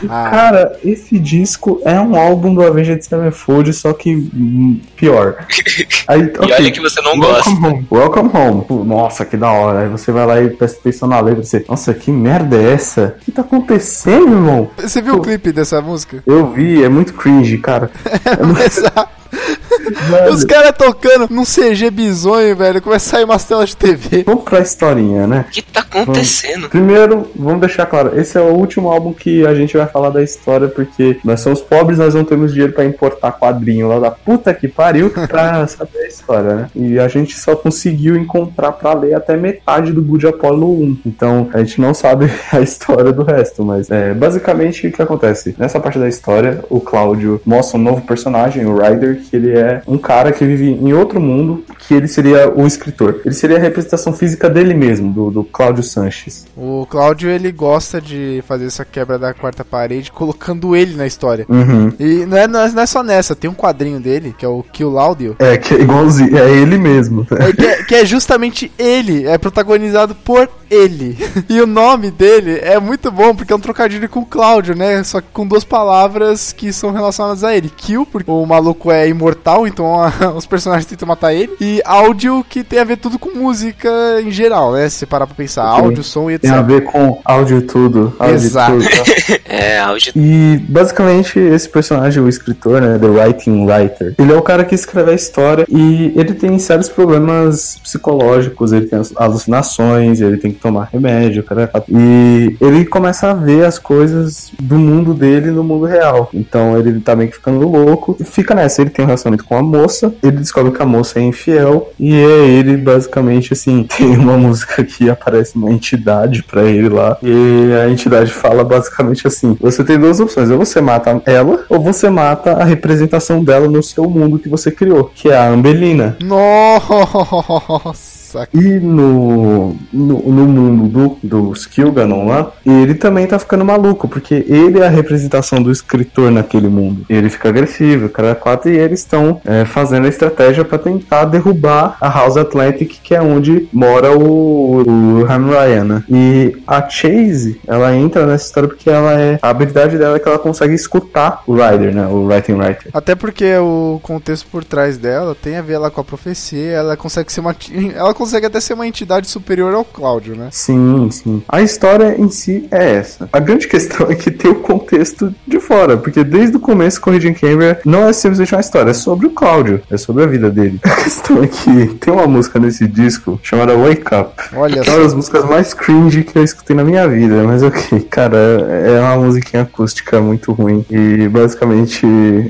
Cara, esse disco é um álbum do Avenged Sevenfold, só que hum, pior. Aí, E ok. olha que você não Welcome gosta. Home. Welcome Home. Pô, Nossa, que da hora. Aí você vai lá e presta atenção na letra e você, nossa, que merda é essa? O que tá acontecendo, irmão? Você viu o clipe dessa música? Eu vi, é muito cringe, cara. Começar- Velho, Os caras tocando num CG bizonho, velho. Começa a sair umas telas de TV. Vamos pra historinha, né? O que tá acontecendo? Primeiro, vamos deixar claro, esse é o último álbum que a gente vai falar da história, porque nós somos pobres, nós não temos dinheiro pra importar quadrinho lá da puta que pariu pra saber a história, né? E a gente só conseguiu encontrar pra ler até metade do Good Apollo 1. Então, a gente não sabe a história do resto, mas é, basicamente o que acontece? Nessa parte da história, o Cláudio mostra um novo personagem, o Ryder, que ele é um cara que vive em outro mundo, que ele seria o escritor. Ele seria a representação física dele mesmo, do, do Cláudio Sanches. O Cláudio, ele gosta de fazer essa quebra da quarta parede, colocando ele na história. Uhum. E não é, não é, não é só nessa, tem um quadrinho dele, que é o Kill Laudio, É, que é igualzinho, é ele mesmo. é, que, é, que é justamente ele, é protagonizado por ele. E o nome dele é muito bom, porque é um trocadilho com o Cláudio, né? Só que com duas palavras que são relacionadas a ele. Kill, porque o maluco é imortal, então a- os personagens tentam matar ele. E áudio, que tem a ver tudo com música em geral, né? Se você parar pra pensar, Ok. áudio, som e etc. Tem a ver com áudio tudo. Áudio Exato. tudo. tá? É, áudio. E basicamente esse personagem, o escritor, né, The Writing Writer, ele é o cara que escreve a história e ele tem sérios problemas psicológicos, ele tem alucinações, ele tem tomar remédio, cara. E ele começa a ver as coisas do mundo dele no mundo real. Então ele tá meio que ficando louco e fica nessa. Ele tem um relacionamento com a moça, ele descobre que a moça é infiel e é ele basicamente assim, tem uma música que aparece uma entidade pra ele lá e a entidade fala basicamente assim: você tem duas opções, ou você mata ela ou você mata a representação dela no seu mundo que você criou, que é a Ambelina. Nossa! E no, no, no mundo do, do Skilganon lá, ele também tá ficando maluco, porque ele é a representação do escritor naquele mundo. Ele fica agressivo, cara quatro, e eles estão é, fazendo a estratégia pra tentar derrubar a House Atlantic, que é onde mora o, o Ham Ryan, né? E a Chase, ela entra nessa história porque ela é. A habilidade dela é que ela consegue escutar o Rider, né? O Writing Writer. Até porque o contexto por trás dela tem a ver lá com a profecia, ela consegue ser uma ela consegue até ser uma entidade superior ao Cláudio, né? Sim, sim. A história em si é essa. A grande questão é que tem o contexto de fora, porque desde o começo, Corrida em Cambria não é simplesmente uma história, é sobre o Cláudio, é sobre a vida dele. A questão é que tem uma música nesse disco chamada Wake Up. Olha É uma das músicas mais cringe que eu escutei na minha vida, mas ok, cara, é uma musiquinha acústica muito ruim. E basicamente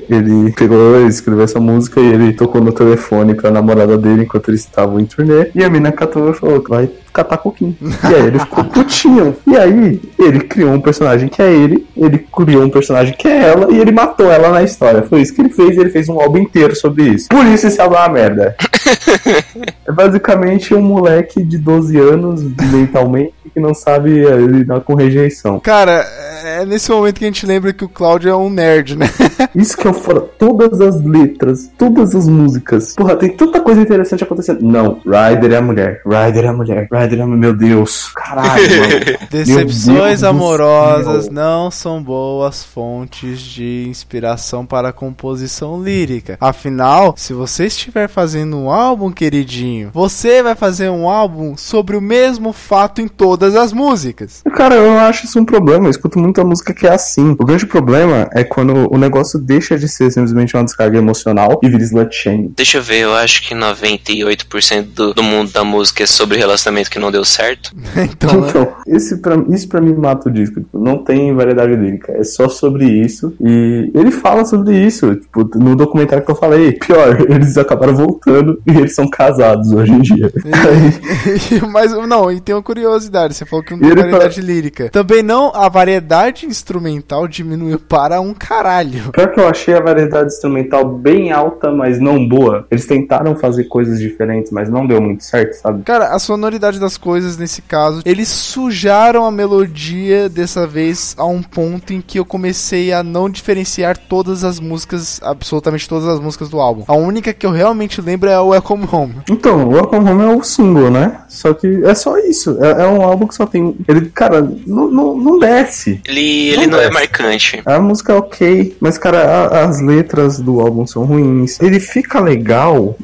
ele pegou, ele escreveu essa música e ele tocou no telefone pra namorada dele enquanto eles estavam em turnê. E a mina catou e falou que vai catar coquinho. E aí ele ficou putinho. E aí ele criou um personagem que é ele, ele criou um personagem que é ela e ele matou ela na história. Foi isso que ele fez, ele fez um álbum inteiro sobre isso. Por isso esse álbum é uma merda. É basicamente um moleque de 12 anos mentalmente que não sabe eh, lidar com rejeição. Cara, é nesse momento que a gente lembra que o Cláudio é um nerd, né? Isso que eu falo, todas as letras, todas as músicas. Porra, tem tanta coisa interessante acontecendo. Não, Ryder Ryder é a mulher. Ryder é a mulher. Ryder é a Meu Deus. Caralho, mano. Decepções Deus amorosas céu. não são boas fontes de inspiração para a composição lírica. Afinal, se você estiver fazendo um álbum, queridinho, você vai fazer um álbum sobre o mesmo fato em todas as músicas. Cara, eu não acho isso um problema. Eu escuto muita música que é assim. O grande problema é quando o negócio deixa de ser simplesmente uma descarga emocional e vira slut shame. Deixa eu ver, eu acho que 98% do, do mundo da música é sobre relacionamento que não deu certo. então, né? Então, esse pra, isso pra mim mata o disco. Tipo, não tem variedade lírica. É só sobre isso. E ele fala sobre isso. Tipo, no documentário que eu falei. Pior, eles acabaram voltando e eles são casados hoje em dia. Aí, Mas não, e tem uma curiosidade, você falou que não E tem ele variedade lírica. Também não, a variedade instrumental diminuiu para um caralho. Pior que eu achei a variedade instrumental bem alta, mas não boa. Eles tentaram fazer coisas diferentes, mas não deu muito certo, sabe? Cara, a sonoridade das coisas nesse caso, eles sujaram a melodia dessa vez a um ponto em que eu comecei a não diferenciar todas as músicas, absolutamente todas as músicas do álbum. A única que eu realmente lembro é o Welcome Home. Então, o Welcome Home é o single, né? Só que é só isso. É, é um álbum que só tem. Ele, cara, não, não, não desce. Ele, ele não é desce. marcante. A música é ok, mas, cara, a- as letras do álbum são ruins. Ele fica legal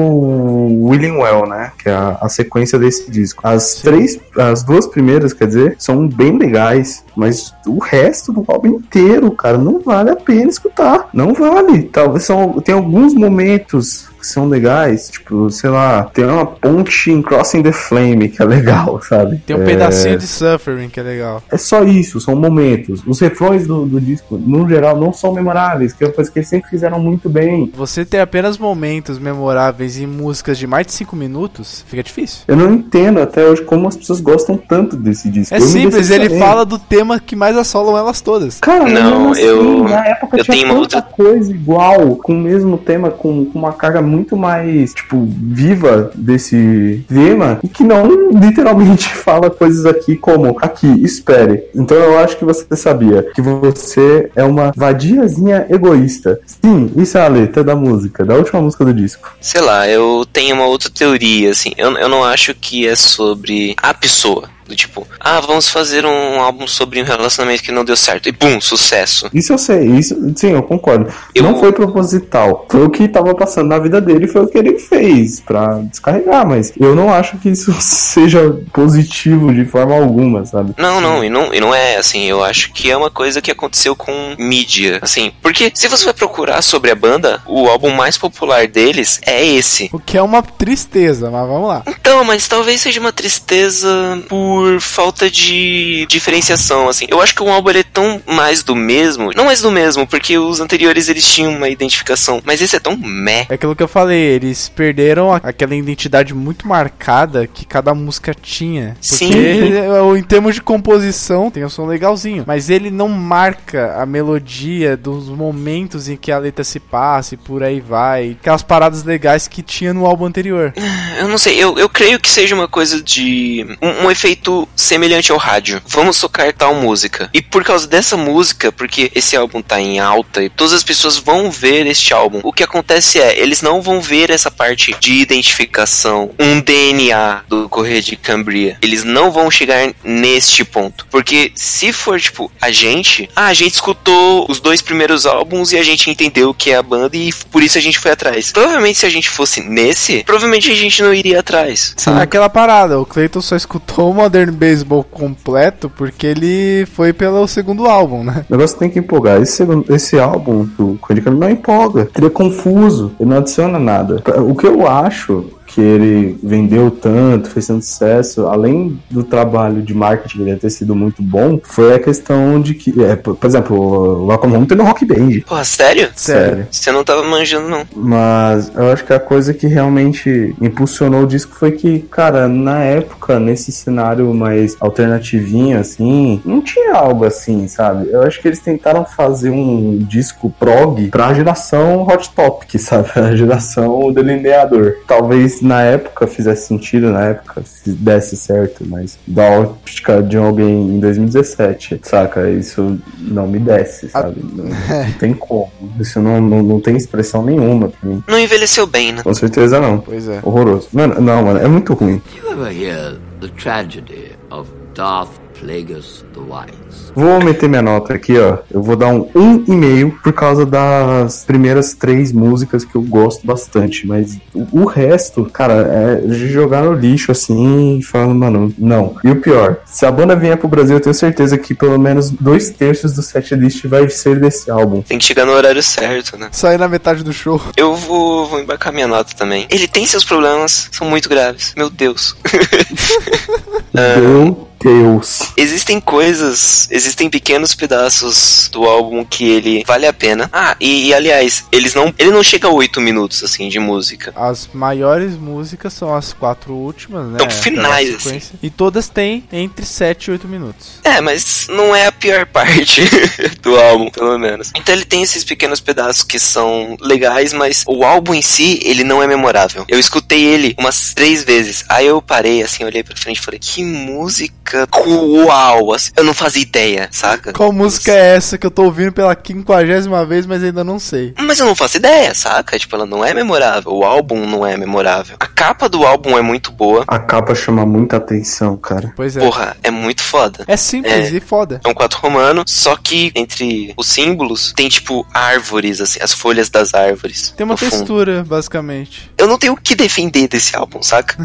no William Well, né? Que é a, a sequência desse disco. As três, as duas primeiras, quer dizer, são bem legais, mas o resto do álbum inteiro, cara, não vale a pena escutar. Não vale. Talvez são, tem alguns momentos que são legais, tipo, sei lá, tem uma ponte em Crossing the Flame que é legal, sabe? Tem um É- pedacinho de Suffering que é legal. é só isso, são momentos. Os refrões do, do disco, no geral, não são memoráveis, que é uma coisa que eles sempre fizeram muito bem. Você ter apenas momentos memoráveis em músicas de mais de 5 minutos, fica difícil. Eu não entendo até hoje como as pessoas gostam tanto desse disco. É Eu simples, ele fala do tema que mais assolam elas todas. Cara, Não, mesmo assim, eu- na época eu tinha tenho tanta coisa igual, com o mesmo tema, com, com uma carga muito mais, tipo, viva desse tema, e que não literalmente fala coisas aqui como, aqui, espere. Então eu acho que você sabia que você é uma vadiazinha egoísta. Sim, isso é a letra da música, da última música do disco. Sei lá, eu tenho uma outra teoria, assim. Eu, eu não acho que é sobre a pessoa. Do tipo, ah, vamos fazer um álbum sobre um relacionamento que não deu certo. E pum, sucesso. Isso eu sei, isso, sim, eu concordo. Eu- Não foi proposital. Foi o que tava passando na vida dele, foi o que ele fez pra descarregar, mas eu não acho que isso seja positivo de forma alguma, sabe? Não, não, e não, e não é assim. Eu acho que é uma coisa que aconteceu com mídia. Assim, porque se você vai procurar sobre a banda, o álbum mais popular deles é esse. O que é uma tristeza, mas vamos lá. Então, mas talvez seja uma tristeza por falta de diferenciação, assim. Eu acho que o álbum é tão mais do mesmo, não mais do mesmo, porque os anteriores eles tinham uma identificação, mas esse é tão meh. É aquilo que eu falei, eles perderam aquela identidade muito marcada que cada música tinha. Sim. Porque é, em termos de composição tem um som legalzinho, mas ele não marca a melodia dos momentos em que a letra se passa e por aí vai. Aquelas paradas legais que tinha no álbum anterior. Eu não sei, eu, eu creio que seja uma coisa de. Um, um efeito semelhante ao rádio. Vamos tocar tal música. E por causa dessa música, porque esse álbum tá em alta e todas as pessoas vão ver este álbum, o que acontece é, eles não vão ver essa parte de identificação, um DNA do Correio de Cambria. Eles não vão chegar neste ponto. Porque se for, tipo, a gente, ah, a gente escutou os dois primeiros álbuns e a gente entendeu o que é a banda e por isso a gente foi atrás. Provavelmente se a gente fosse nesse, provavelmente a gente não iria atrás. Aquela parada, o Clayton só escutou o Modern Baseball completo porque ele foi pelo segundo álbum, né? O negócio tem que empolgar. Esse, esse álbum do Caminho não empolga. Ele é confuso, ele não adiciona nada. O que eu acho que ele vendeu tanto, fez tanto sucesso, além do trabalho de marketing dele ter sido muito bom, foi a questão de que, é, por por exemplo, o Welcome Home tem no Rock Band. Porra, sério? Sério. Você não tava manjando, não. Mas eu acho que a coisa que realmente impulsionou o disco foi que, cara, na época, nesse cenário mais alternativinho, assim, não tinha algo assim, sabe? Eu acho que eles tentaram fazer um disco prog pra geração Hot Topic, sabe? A geração delineador. Talvez talvez na época fizesse sentido, na época se desse certo, mas da óptica de alguém em 2017, saca? Isso não me desce, sabe? Não, não tem como. Isso não, não, não tem expressão nenhuma pra mim. Não envelheceu bem, né? Com certeza não. Pois é. Horroroso. Mano, não, mano, é muito ruim. You ever hear the tragedy of Darth Plagueis the Wise? Vou meter minha nota aqui, ó. Eu vou dar um 1,5 por causa das primeiras três músicas que eu gosto bastante. Mas o, o resto, cara, é de jogar no lixo assim e falando, mano, não. E o pior, se a banda vier pro Brasil, eu tenho certeza que pelo menos dois terços do setlist vai ser desse álbum. Tem que chegar no horário certo, né? Sair na metade do show. Eu vou, vou embarcar minha nota também. Ele tem seus problemas, são muito graves. Meu Deus. Meu Deus. Existem coisas, existem pequenos pedaços do álbum que ele vale a pena. Ah, e, e, aliás, eles não, ele não chega a 8 minutos assim de música. As maiores músicas são as quatro últimas, né? São finais, sequência. E todas têm entre 7 e 8 minutos. É, mas não é a pior parte do álbum, pelo menos. Então ele tem esses pequenos pedaços que são legais, mas o álbum em si, ele não é memorável. Eu escutei ele umas três vezes. Aí eu parei, assim, olhei pra frente e falei, que música uau! Assim, eu não fazia ideia, saca? Qual música é essa que eu tô ouvindo pela quinquagésima vez, mas ainda não sei? Mas eu não faço ideia, saca? Tipo, ela não é memorável. O álbum não é memorável. A capa do álbum é muito boa. A capa chama muita atenção, cara. Pois é. Porra, é muito foda. É simples É. e foda. É um quadro romano, só que entre os símbolos tem tipo árvores, assim, as folhas das árvores. Tem uma no fundo. textura, basicamente. Eu não tenho o que defender desse álbum, saca?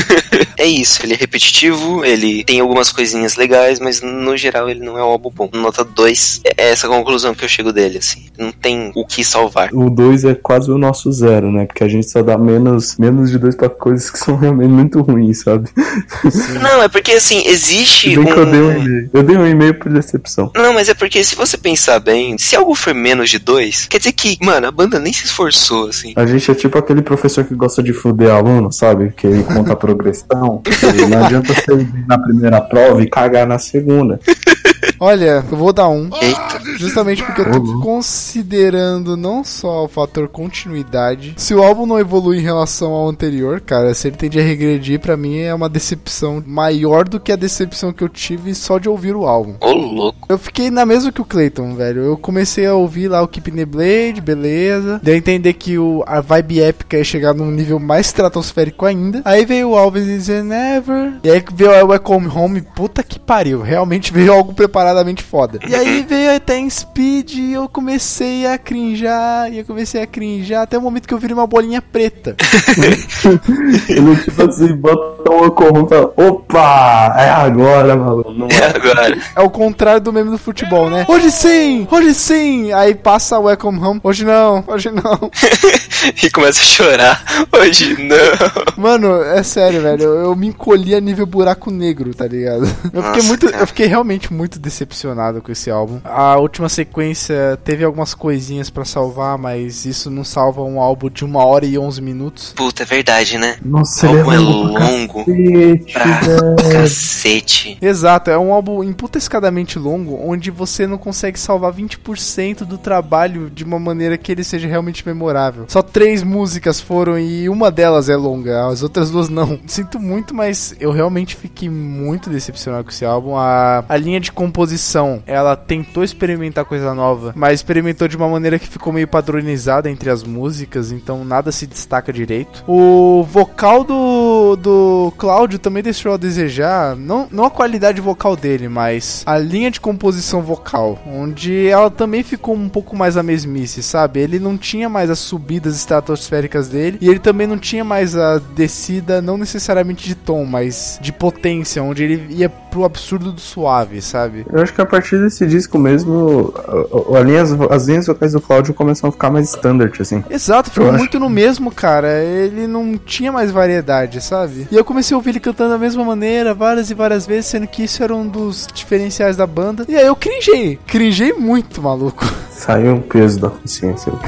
é isso, ele é repetitivo, ele tem algumas coisinhas legais, mas no geral ele não é um álbum bom. Nota 2 é essa conclusão que eu chego dele, assim. Não tem o que salvar. O 2 é quase o nosso zero, né? Porque a gente só dá menos, menos de dois pra coisas que são realmente muito ruins, sabe? Não, é porque assim, existe bem eu dei um e-mail. Eu dei um e-mail por decepção. Não, mas é porque se você pensar bem, se algo for menos de dois, quer dizer que, mano, a banda nem se esforçou, assim. A gente é tipo aquele professor que gosta de fuder aluno, sabe? Que ele conta a progressão. Não adianta ir na primeira prova e cagar na segunda. Olha, eu vou dar um. Eita. Justamente porque eu tô Uhum. considerando não só o fator continuidade. Se o álbum não evolui em relação ao anterior, cara, se ele tende a regredir, pra mim é uma decepção maior do que a decepção que eu tive só de ouvir o álbum. Ô, louco. Eu fiquei na mesma que o Clayton, velho. Eu comecei a ouvir lá o Keep the Blade, beleza. Deu a entender que o, a vibe épica ia chegar num nível mais estratosférico ainda. Aí veio o Alves e dizer Never. E aí veio o Welcome Home. Puta que pariu. Realmente veio algo preparadamente foda. E aí veio até em Speed e eu comecei a crinjar. E eu comecei a crinjar até o momento que eu virei uma bolinha preta. Ele tipo assim, bota uma corrupta. Opa! É agora, maluco. Não É é. agora. É o contrário do meme do futebol, né? Hoje sim! Hoje sim! Aí passa o Welcome Home. Hoje não, hoje não. e começa a chorar. Hoje não. Mano, é sério, velho. Eu, eu me encolhi a nível buraco negro, tá ligado? Eu fiquei Nossa, muito. cara. Eu fiquei realmente muito decepcionado com esse álbum. A última sequência teve algumas coisinhas pra salvar, mas isso não salva um álbum de uma hora e onze minutos. Puta, é verdade, né? Nossa, O ele álbum é longo cacete, pra cacete. Exato, é um álbum emputescadamente longo, onde você não consegue salvar 20% do trabalho de uma maneira que ele seja realmente memorável. Só três músicas foram e uma delas é longa, as outras duas não. Sinto muito, mas eu realmente fiquei muito decepcionado com esse álbum. A, a linha de composição, ela tentou experimentar coisa nova, mas experimentou de uma maneira que ficou meio padronizada entre as músicas, então nada se destaca direito. O vocal do, do Cláudio também deixou a desejar, não, não a qualidade vocal dele, mas a linha de composição vocal, onde ela também ficou um pouco mais a mesmice, sabe? Ele não tinha mais as subidas estratosféricas dele, e ele também não tinha mais a descida, não necessariamente de tom, mas de potência, onde ele ia pro absurdo do suave, sabe? Eu acho que a partir desse disco mesmo, a- a- a linha- as linhas vocais do Cláudio começam a ficar mais standard, assim. Exato, ficou Eu acho muito no mesmo, cara. Ele não tinha mais variedade, sabe? E eu comecei a ouvir ele cantando da mesma maneira, várias e várias vezes, sendo que isso era um dos diferenciais da banda. E aí eu cringei. Cringei muito, maluco. Saiu um peso da consciência.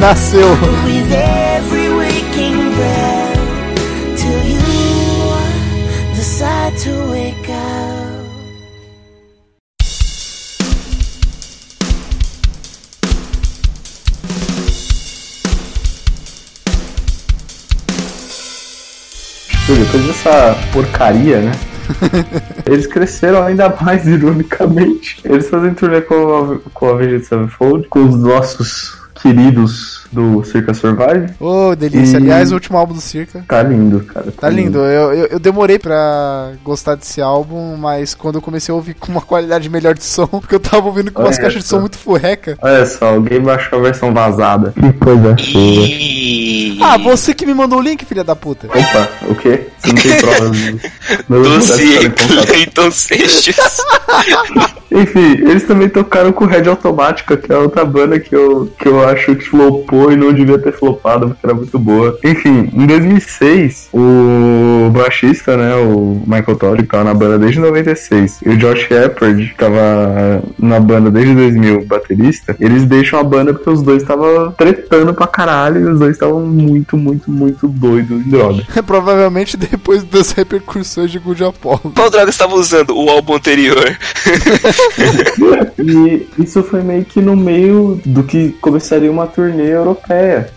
Nasceu. with every waking breath till you decide to depois dessa porcaria, né? Eles cresceram ainda mais, ironicamente. Eles fazem turnê com a, com a Avenged Sevenfold, com os nossos queridos do Circa Survive. Ô, delícia. E- Aliás, o último álbum do Circa. Tá lindo, cara. Tá lindo, eu, eu, eu demorei pra gostar desse álbum, mas quando eu comecei a ouvir com uma qualidade melhor de som, porque eu tava ouvindo com umas Olha caixas de som só. muito furreca. Olha só, alguém baixou a versão vazada. Que coisa feia. Ah, você que me mandou o link, filha da puta. Opa, o quê? Você não tem disso. Não Dossiê. Clayton Seixas. Enfim, eles também tocaram com Red Automática, que é outra banda que eu, que eu acho que flopou e não devia ter flopado, porque era muito boa. Enfim, em 2006, o baixista, né, o Michael Todd, que tava na banda desde 96, e o Josh Shepard, que tava na banda desde 2000, baterista, eles deixam a banda porque os dois estavam tretando pra caralho e os dois estavam muito, muito, muito doidos em droga. Provavelmente depois das repercussões de Good Apollo. Qual droga você tava usando? O álbum anterior. E isso foi meio que no meio do que começaria uma turnê europeia.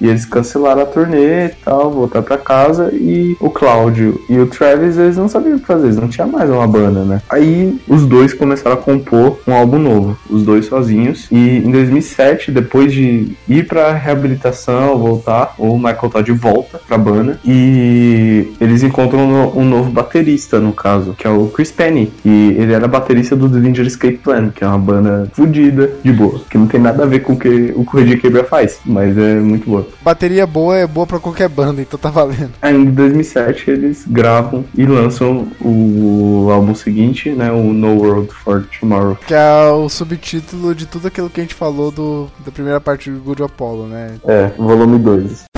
E eles cancelaram a turnê e tal, voltar pra casa. E o Cláudio e o Travis, eles não sabiam o que fazer, eles não tinha mais uma banda, né? Aí os dois começaram a compor um álbum novo, os dois sozinhos. E em 2007, depois de ir pra reabilitação, voltar, o Michael Todd volta pra banda. E eles encontram um no- novo baterista, no caso, que é o Chris Penny. E ele era baterista do The Danger Escape Plan, que é uma banda fodida, de boa. Que não tem nada a ver com o que o Correio Quebra faz, mas é muito boa. Bateria boa é boa pra qualquer banda, então tá valendo. Aí em 2007 eles gravam e lançam o álbum seguinte, né, o No World for Tomorrow. Que é o subtítulo de tudo aquilo que a gente falou do, da primeira parte do Good Apollo, né? É, volume 2.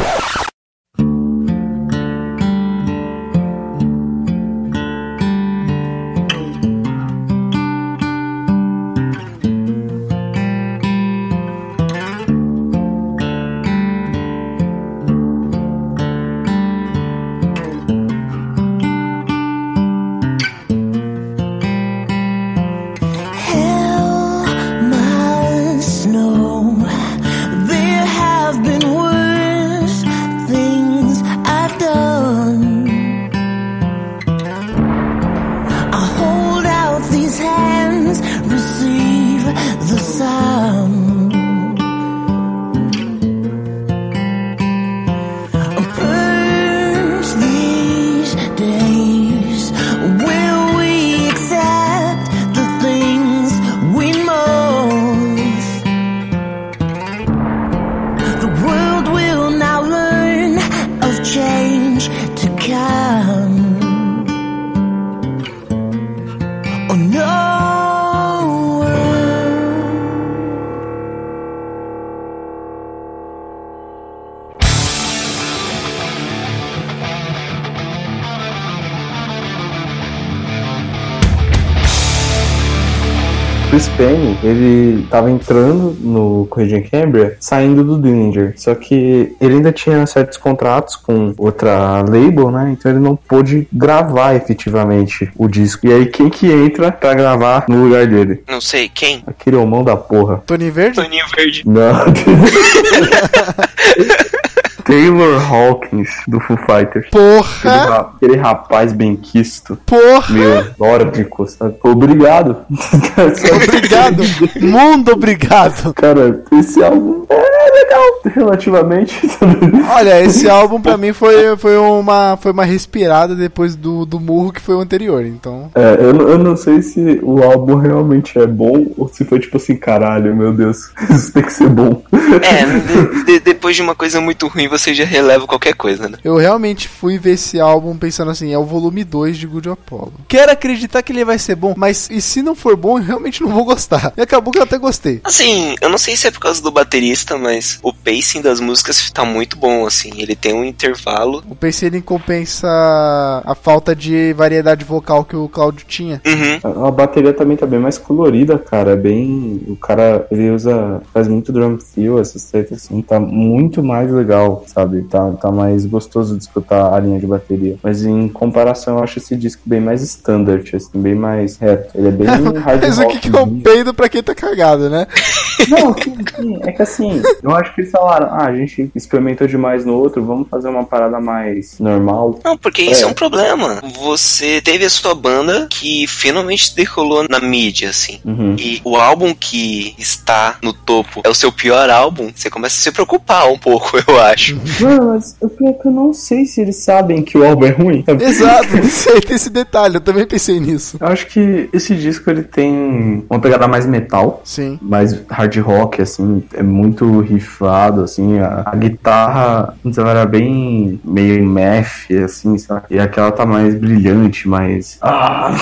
Tava entrando no Correio Cambria, saindo do Dillinger. Só que ele ainda tinha certos contratos com outra label, né? Então ele não pôde gravar efetivamente o disco. E aí quem que entra pra gravar no lugar dele? Não sei, quem? Aquele homão da porra. Tony Verde? Toninho Verde. Não. Taylor Hawkins, do Foo Fighters. Aquele, Porra! ra- aquele rapaz bem quisto. Porra! Meu, nórdico, sabe? Obrigado. Obrigado! Mundo obrigado! Cara, esse álbum é legal, relativamente. Olha, esse álbum pra mim foi, foi, uma, foi uma respirada depois do, do murro que foi o anterior, então. É, eu, não- eu não sei se o álbum realmente é bom ou se foi tipo assim, caralho, meu Deus, isso tem que ser bom. É, de- de- depois de uma coisa muito ruim, você já releva qualquer coisa, né? Eu realmente fui ver esse álbum pensando assim, é o volume 2 de Good Apollo. Quero acreditar que ele vai ser bom, mas e se não for bom, eu realmente não vou gostar. E acabou que eu até gostei. Assim, eu não sei se é por causa do baterista, mas o pacing das músicas tá muito bom, assim. Ele tem um intervalo. O PC ele compensa a falta de variedade vocal que o Claudio tinha. Uhum. A, a bateria também tá bem mais colorida, cara. É bem. O cara, ele usa. faz muito drum fill, essas tretas assim. Tá muito mais legal, sabe? Tá, tá mais gostoso de escutar a linha de bateria. Mas em comparação, eu acho esse disco bem mais standard, assim, bem mais reto. Ele é bem hard Mas o rock. que, que é um peido pra quem tá cagado, né? Não, sim, sim. É que assim, Eu acho que eles falaram, ah, a gente experimentou demais no outro, vamos fazer uma parada mais normal. Não, porque isso é. É. um problema. Você teve a sua banda que finalmente decolou na mídia, assim. Uhum. E o álbum que está no topo é o seu pior álbum, você começa a se preocupar um pouco, eu acho. Mano, mas o pior é que eu não sei se eles sabem que o álbum é ruim. sabe? Exato, tem esse detalhe, eu também pensei nisso. Eu acho que esse disco ele tem uma pegada mais metal, Sim. mais hard rock, assim, é muito rifado, assim, a, a guitarra antes ela era bem meio math, assim, sabe? E aquela tá mais brilhante, mais. Ah?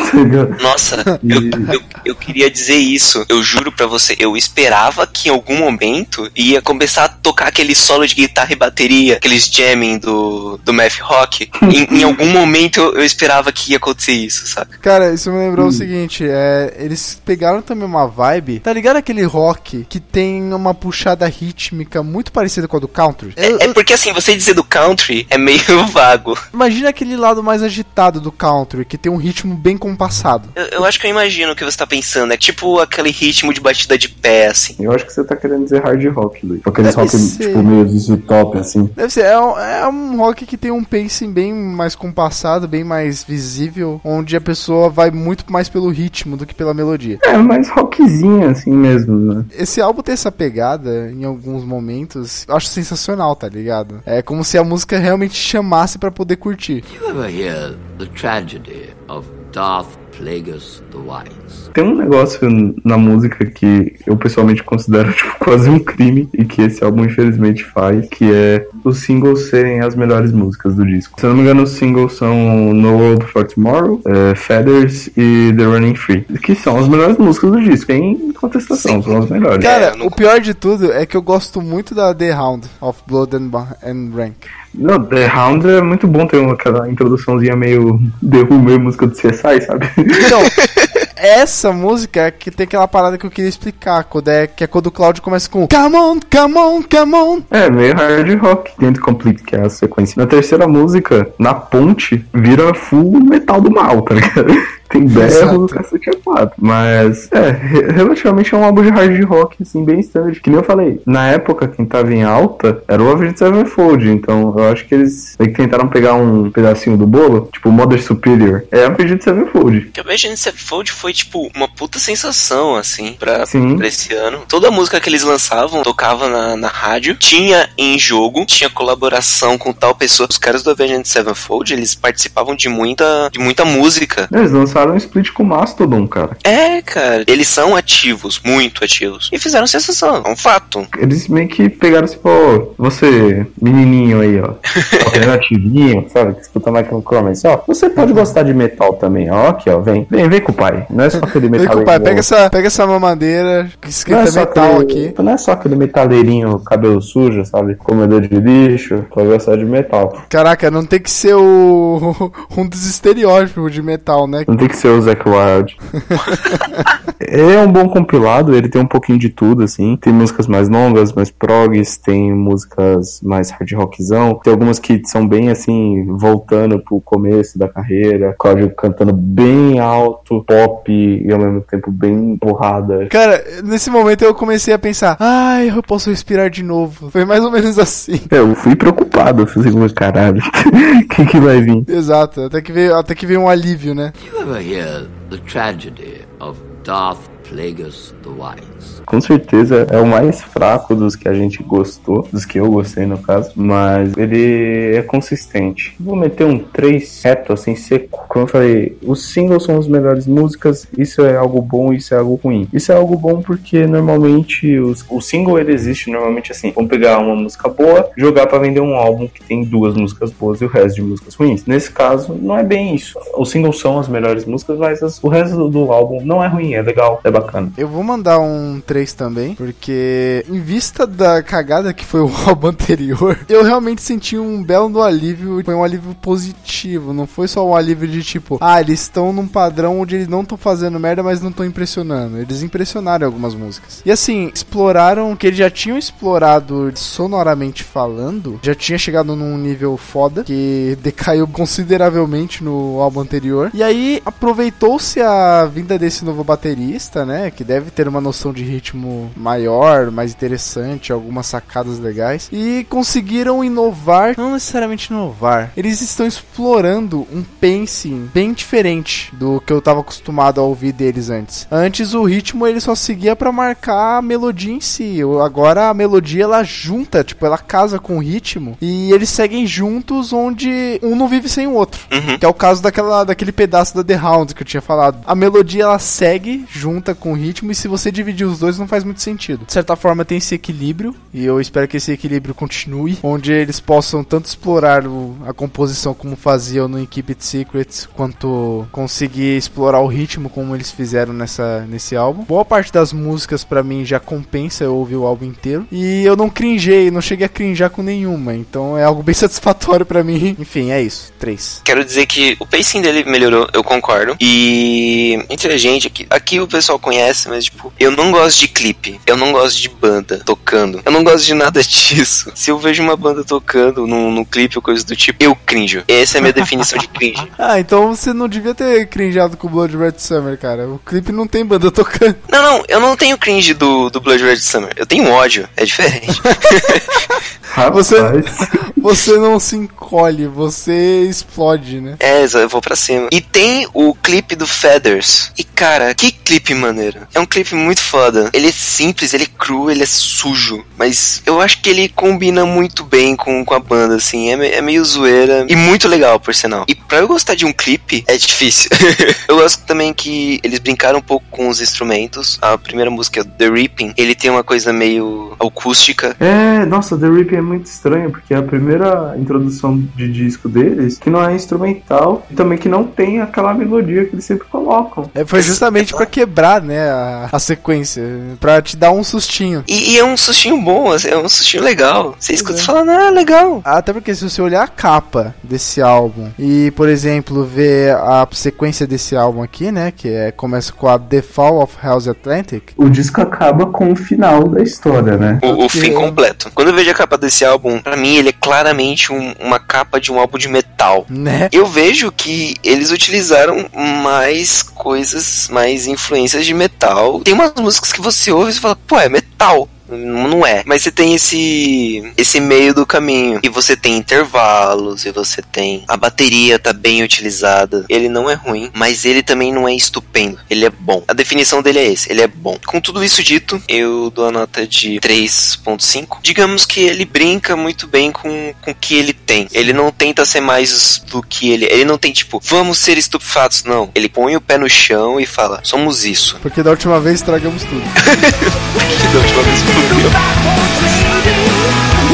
Nossa, eu, eu, eu queria dizer isso. Eu juro pra você, eu esperava que em algum momento ia começar a tocar aquele solo de guitarra e bateria, aqueles jamming do, do math rock. em, em algum momento eu, eu esperava que ia acontecer isso, sabe? Cara, isso me lembrou o seguinte, é, eles pegaram também uma vibe, tá ligado aquele rock que tem uma puxada rítmica muito parecida com a do country? Eu- É eu- porque assim, você dizer do country é meio vago. imagina aquele lado mais agitado do country, que tem um ritmo bem compassado. Eu, eu acho que eu imagino o que você tá pensando. É tipo aquele ritmo de batida de pé, assim. Eu acho que você tá querendo dizer hard rock, Luiz. Aqueles Deve rock, ser. tipo, meio de top, assim. Deve ser, é um, é um rock que tem um pacing bem mais compassado, bem mais visível, onde a pessoa vai muito mais pelo ritmo do que pela melodia. É, mais rockzinho, assim mesmo, né? Esse álbum ter essa pegada em alguns momentos, eu acho sensacional, tá ligado? É como se a música realmente chamasse pra poder curtir. You ever hear the tragedy of Darth Plagueis the Wise? Tem um negócio na música que eu pessoalmente considero tipo, quase um crime e que esse álbum infelizmente faz, que é os singles serem as melhores músicas do disco. Se eu não me engano, os singles são No World for Tomorrow, eh, Feathers e The Running Free, que são as melhores músicas do disco, sem contestação, são as melhores. Cara, não- o pior de tudo é que eu gosto muito da The Hound of Blood and, and Rank. Não, The Hound é muito bom ter uma, aquela introduçãozinha meio The Who, meio música do CSI, sabe? Então, essa música é que tem aquela parada que eu queria explicar, quando é, que é quando o Claudio começa com Come on, come on, come on. É, meio hard rock dentro complete, que é a sequência. Na terceira música, na ponte, vira full metal do mal, tá ligado? Tem berro cacete a quatro. Mas, é, re- relativamente é um álbum de hard rock, assim, bem standard. Que nem eu falei, na época, quem tava em alta era o Avenged Sevenfold. Então, eu acho que eles meio que tentaram pegar um pedacinho do bolo, tipo Mother Superior. É Avenged Sevenfold. Porque o Avenged Sevenfold foi, tipo, uma puta sensação, assim, pra, Sim. pra esse ano. Toda a música que eles lançavam tocava na, na rádio. Tinha em jogo, tinha colaboração com tal pessoa. Os caras do Avenged Sevenfold, eles participavam de muita, de muita música. Eles lançaram um split com Mastodon, cara. É, cara, eles são ativos, muito ativos. E fizeram sensação, é um fato. Eles meio que pegaram assim, pô, você, menininho aí, ó, alternativinho, sabe, que escuta Michael Cromas, ó, você pode gostar de metal também, ó, aqui, ó, vem, vem, vem com o pai, não é só aquele Vem metal. com o pai, pega essa, pega essa mamadeira é, escrita só metal aquele, aqui. não é só aquele metaleirinho, cabelo sujo, sabe, comedor de lixo, pode gostar de metal. Caraca, não tem que ser o um dos estereótipos de metal, né? Não tem que ser o Zac Wild. é um bom compilado, ele tem um pouquinho de tudo, assim. Tem músicas mais longas, mais progs, tem músicas mais hard rockzão. Tem algumas que são bem, assim, voltando pro começo da carreira. Cláudio cantando bem alto, pop e ao mesmo tempo bem porrada. Cara, nesse momento eu comecei a pensar, ai, eu posso respirar de novo. Foi mais ou menos assim. É, eu fui preocupado, eu falei, "Meu caralho, o que que vai vir? Exato, até que veio, até que veio um alívio, né? You ever hear the tragedy of Darth Plagueis the Wise? Com certeza é o mais fraco dos que a gente gostou, dos que eu gostei no caso, mas ele é consistente. Vou meter um 3 reto, assim, seco. Como eu falei, os singles são as melhores músicas, isso é algo bom, isso é algo ruim. Isso é algo bom porque normalmente os, o single ele existe normalmente assim: vamos pegar uma música boa, jogar pra vender um álbum que tem duas músicas boas e o resto de músicas ruins. Nesse caso, não é bem isso. Os singles são as melhores músicas, mas as- o resto do álbum não é ruim, é legal, é bacana. Eu vou mandar um 3 também, porque em vista da cagada que foi o álbum anterior, eu realmente senti um belo do alívio, foi um alívio positivo, não foi só um alívio de tipo, ah, eles estão num padrão onde eles não estão fazendo merda, mas não estão impressionando. Eles impressionaram algumas músicas. E assim, exploraram o que eles já tinham explorado sonoramente falando, já tinha chegado num nível foda, que decaiu consideravelmente no álbum anterior. E aí aproveitou-se a vinda desse novo baterista, banda, né? Que deve ter uma noção de ritmo maior, mais interessante, algumas sacadas legais. E conseguiram inovar, não necessariamente inovar. Eles estão explorando um pacing bem diferente do que eu tava acostumado a ouvir deles antes. Antes o ritmo ele só seguia pra marcar a melodia em si. Agora a melodia ela junta, tipo, ela casa com o ritmo e eles seguem juntos onde um não vive sem o outro. Uhum. Que é o caso daquela, daquele pedaço da The Hound que eu tinha falado. A melodia ela segue junta com ritmo e se você dividir os dois não faz muito sentido. De certa forma tem esse equilíbrio e eu espero que esse equilíbrio continue, onde eles possam tanto explorar o- a composição como faziam no Keep It Secret, quanto conseguir explorar o ritmo como eles fizeram nessa, nesse álbum. Boa parte das músicas pra mim já compensa eu ouvir o álbum inteiro e eu não cringei, não cheguei a crinjar com nenhuma, então é algo bem satisfatório pra mim. Enfim, é isso. Três. Quero dizer que o pacing dele melhorou, eu concordo. E entre a gente aqui, aqui o pessoal conhece, mas tipo, eu não gosto de clipe, eu não gosto de banda tocando, eu não gosto de nada disso. Se eu vejo uma banda tocando num, num clipe ou coisa do tipo, eu crinjo. Essa é a minha definição de cringe. Ah, então você não devia ter crinjado com o Blood Red Summer, cara. O clipe não tem banda tocando. Não, não, eu não tenho cringe do, do Blood Red Summer. Eu tenho ódio, é diferente. Rapaz, Você- Você não se encolhe, você explode, né? É, eu vou pra cima. E tem o clipe do Feathers. E cara, que clipe maneiro. É um clipe muito foda. Ele é simples, ele é cru, ele é sujo. Mas eu acho que ele combina muito bem com, com a banda, assim. É, é meio zoeira e muito legal, por sinal. E pra eu gostar de um clipe, é difícil. eu gosto também que eles brincaram um pouco com os instrumentos. A primeira música, The Reaping, ele tem uma coisa meio acústica. É, nossa, The Rip é muito estranho, porque é a primeira introdução de disco deles que não é instrumental e também que não tem aquela melodia que eles sempre colocam. É, foi justamente pra quebrar, né, a, a sequência, pra te dar um sustinho. E, e é um sustinho bom, assim, é um sustinho legal. Você escuta é. e fala, ah, legal. Até porque se você olhar a capa desse álbum e, por exemplo, ver a sequência desse álbum aqui, né, que é, começa com a The Fall of Hell's Atlantic, O disco acaba com o final da história, né? O, o fim completo. Quando eu vejo a capa desse álbum, pra mim ele é claramente um- uma capa de um álbum de metal. né? Eu vejo que eles utilizaram mais coisas, mais influências de metal. Tem umas músicas que você ouve e você fala, pô, é metal. Não é. Mas você tem esse esse meio do caminho. E você tem intervalos, e você tem. A bateria tá bem utilizada. Ele não é ruim, mas ele também não é estupendo. Ele é bom. A definição dele é esse, ele é bom. Com tudo isso dito, eu dou a nota de 3.5. Digamos que ele brinca muito bem com, com o que ele tem. Ele não tenta ser mais do que ele. Ele não tem tipo, vamos ser estupefatos, não. Ele põe o pé no chão e fala, somos isso. Porque da última vez estragamos tudo. Que da última vez Goodbye.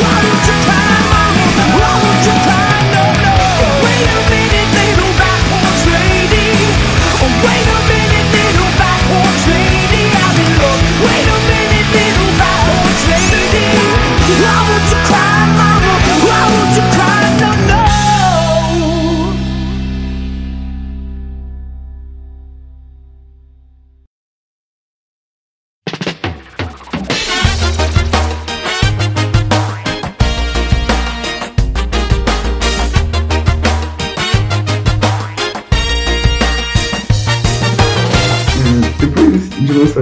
Why don't you climb on? Why don't you?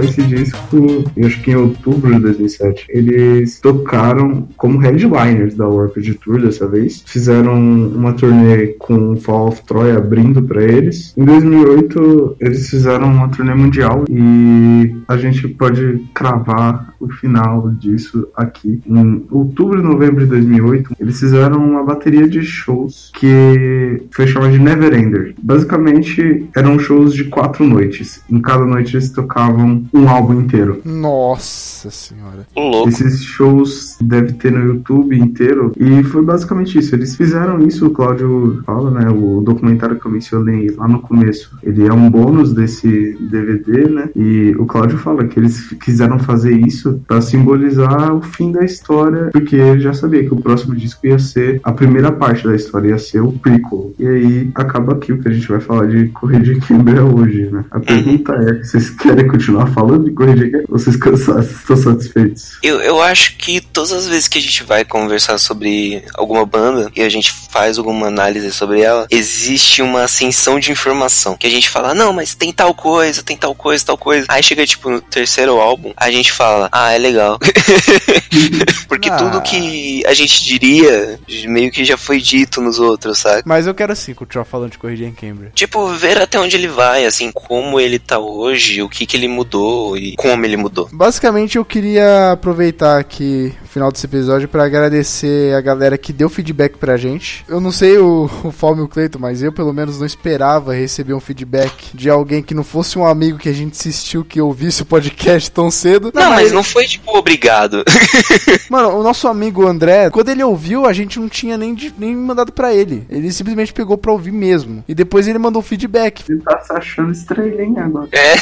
De lançar esse disco, eu acho que em outubro de 2007, eles tocaram como headliners da Warped Tour dessa vez. Fizeram uma turnê com Fall of Troy abrindo pra eles. Em 2008, eles fizeram uma turnê mundial e a gente pode cravar o final disso aqui. Em outubro e novembro de 2008, eles fizeram uma bateria de shows que foi chamada de Neverender. Basicamente, eram shows de quatro noites. Em cada noite eles tocavam um álbum inteiro. Nossa senhora. Louco. Esses shows deve ter no YouTube inteiro. E foi basicamente isso. Eles fizeram isso, o Cláudio fala, né? O documentário que eu mencionei lá no começo. Ele é um bônus desse DVD, né? E o Cláudio fala que eles quiseram fazer isso para simbolizar o fim da história, porque ele já sabia que o próximo disco ia ser a primeira parte da história, ia ser o prequel. E aí acaba aqui o que a gente vai falar de Corrida de Cambria hoje, né? A pergunta é: vocês querem continuar continuar falando de corrigir? Vocês cansados, estão satisfeitos? Eu, eu acho que todas as vezes que a gente vai conversar sobre alguma banda e a gente faz alguma análise sobre ela, existe uma ascensão de informação. Que a gente fala, não, mas tem tal coisa, tem tal coisa, tal coisa. Aí chega, tipo, no terceiro álbum, a gente fala, ah, é legal. Porque Ah. tudo que a gente diria meio que já foi dito nos outros, sabe? Mas eu quero sim continuar falando de corrida em Cambridge. Tipo, ver até onde ele vai, assim, como ele tá hoje, o que que ele mudou e como ele mudou. Basicamente, eu queria aproveitar aqui o final desse episódio pra agradecer a galera que deu feedback pra gente. Eu não sei o, o Falme e o Cleiton, mas eu pelo menos não esperava receber um feedback de alguém que não fosse um amigo que a gente insistiu que ouvisse o podcast tão cedo. Não, mas não foi, tipo, obrigado. Mano, o nosso amigo André, quando ele ouviu, a gente não tinha nem, de- nem mandado pra ele. Ele simplesmente pegou pra ouvir mesmo. E depois ele mandou feedback. Ele tá se achando estrelinha agora. É.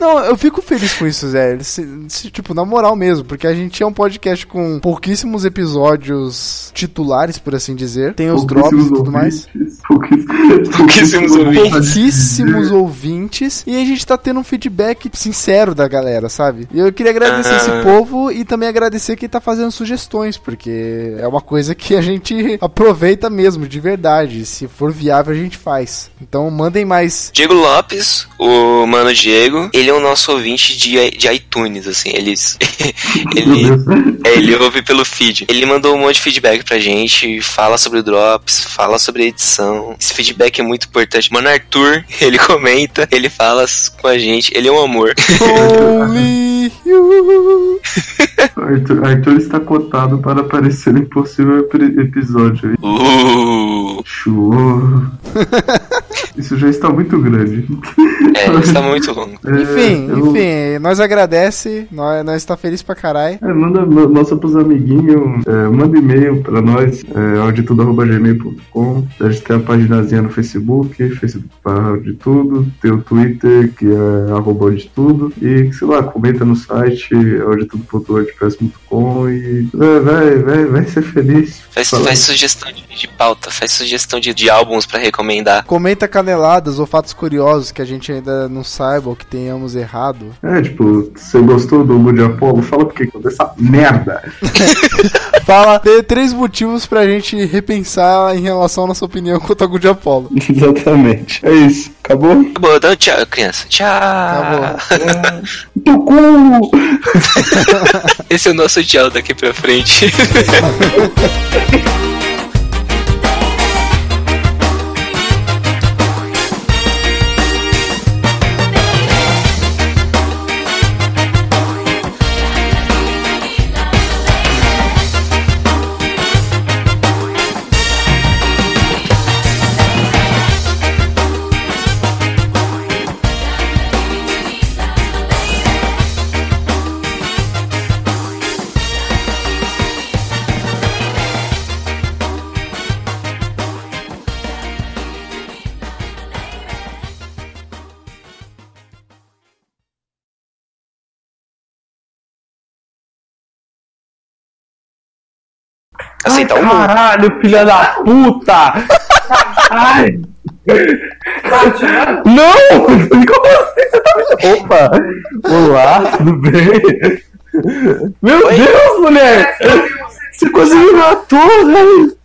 Não, eu fico feliz com isso, Zé. Se- se- tipo, na moral mesmo, porque a gente é um podcast com pouquíssimos episódios titulares, por assim dizer. Tem os drops e tudo mais. Pouquíssimos, Pouquíssimos ouvintes. Pouquíssimos ouvintes. E a gente tá tendo um feedback sincero da galera, sabe? E eu queria agradecer esse povo e também agradecer quem tá fazendo sugestões, porque é uma coisa que a gente aproveita mesmo, de verdade. Se for viável, a gente faz. Então mandem mais. Diego Lopes, o mano Diego, ele é o nosso ouvinte de, de iTunes, assim, ele, ele, é, ele ouve pelo feed. Ele mandou um monte de feedback pra gente, fala sobre drops, fala sobre edição. Esse feedback é muito importante. Mano Arthur, ele comenta, ele fala com a gente, ele é um amor. Arthur, Arthur está cotado para aparecer em possível ep- episódio. Uh, Show. Isso já está muito grande. é, está muito longo. É, Enfim, eu- enfim, nós agradece, nós, nós tá feliz pra caralho. É, manda, ma- mostra pros amiguinhos, é, manda e-mail pra nós, é, auditudo.gmail.com. A gente tem a paginazinha no Facebook, Facebook barra auditudo, tem o Twitter, que é arroba auditudo, e sei lá, comenta no site auditudo.wordpress.com e vai, vai, vai, vai ser feliz. Faz, faz sugestão de, de pauta, faz sugestão de, de álbuns pra recomendar. Comenta caneladas ou fatos curiosos que a gente ainda não saiba ou que tenhamos errado. É, tipo, você gostou do Hugo de Apolo? Fala por que aconteceu essa merda. Fala, tem três motivos pra gente repensar em relação à nossa opinião quanto ao Good Apollo. Exatamente. É isso. Acabou? Acabou, então tchau, criança. Tchau. Acabou. Teu cu! Esse é o nosso tchau daqui pra frente. Aceitar o mundo. Caralho, filha da puta! Ai! Não! Como assim? Você tá me... Opa! Olá, tudo bem? Meu Deus, mulher! Você quase me matou, velho!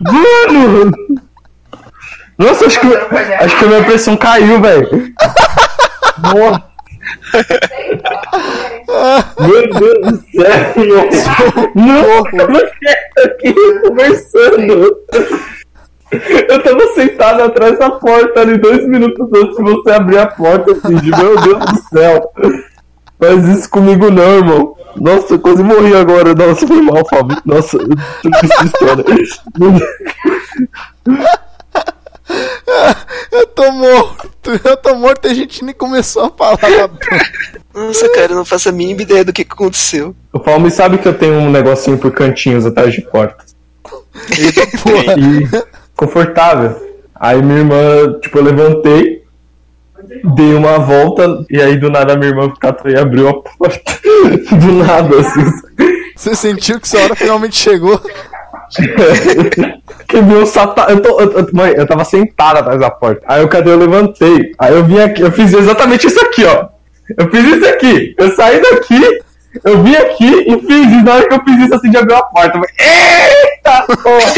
Mano! Nossa, acho que, acho que a minha pressão caiu, velho! Nossa! Meu Deus do céu! Não! Não quero aqui conversando! Eu tava sentado atrás da porta ali dois minutos antes de você abrir a porta, assim, de meu Deus do céu! Faz isso comigo não, irmão! Nossa, eu quase morri agora. Nossa, foi mal, Fábio. Nossa, eu essa história. Eu tô morto, eu tô morto e a gente nem começou a falar. Nossa, cara, eu não faço a mínima ideia do que aconteceu. O Palme sabe que eu tenho um negocinho por cantinhos atrás de portas. Porra. E confortável. Aí minha irmã, tipo, eu levantei, dei uma volta, e aí do nada minha irmã catou e abriu a porta. Do nada, assim. Você sentiu que sua hora finalmente chegou? que meu sata... eu, tô, eu, eu- mãe, eu tava sentado atrás da porta. Aí eu cadê eu levantei. Aí eu vim aqui, eu fiz exatamente isso aqui, ó. Eu fiz isso aqui. Eu saí daqui, eu vim aqui e fiz isso. Na hora que eu fiz isso assim de abrir a porta, eu falei, eita porra!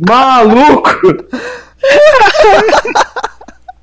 Maluco!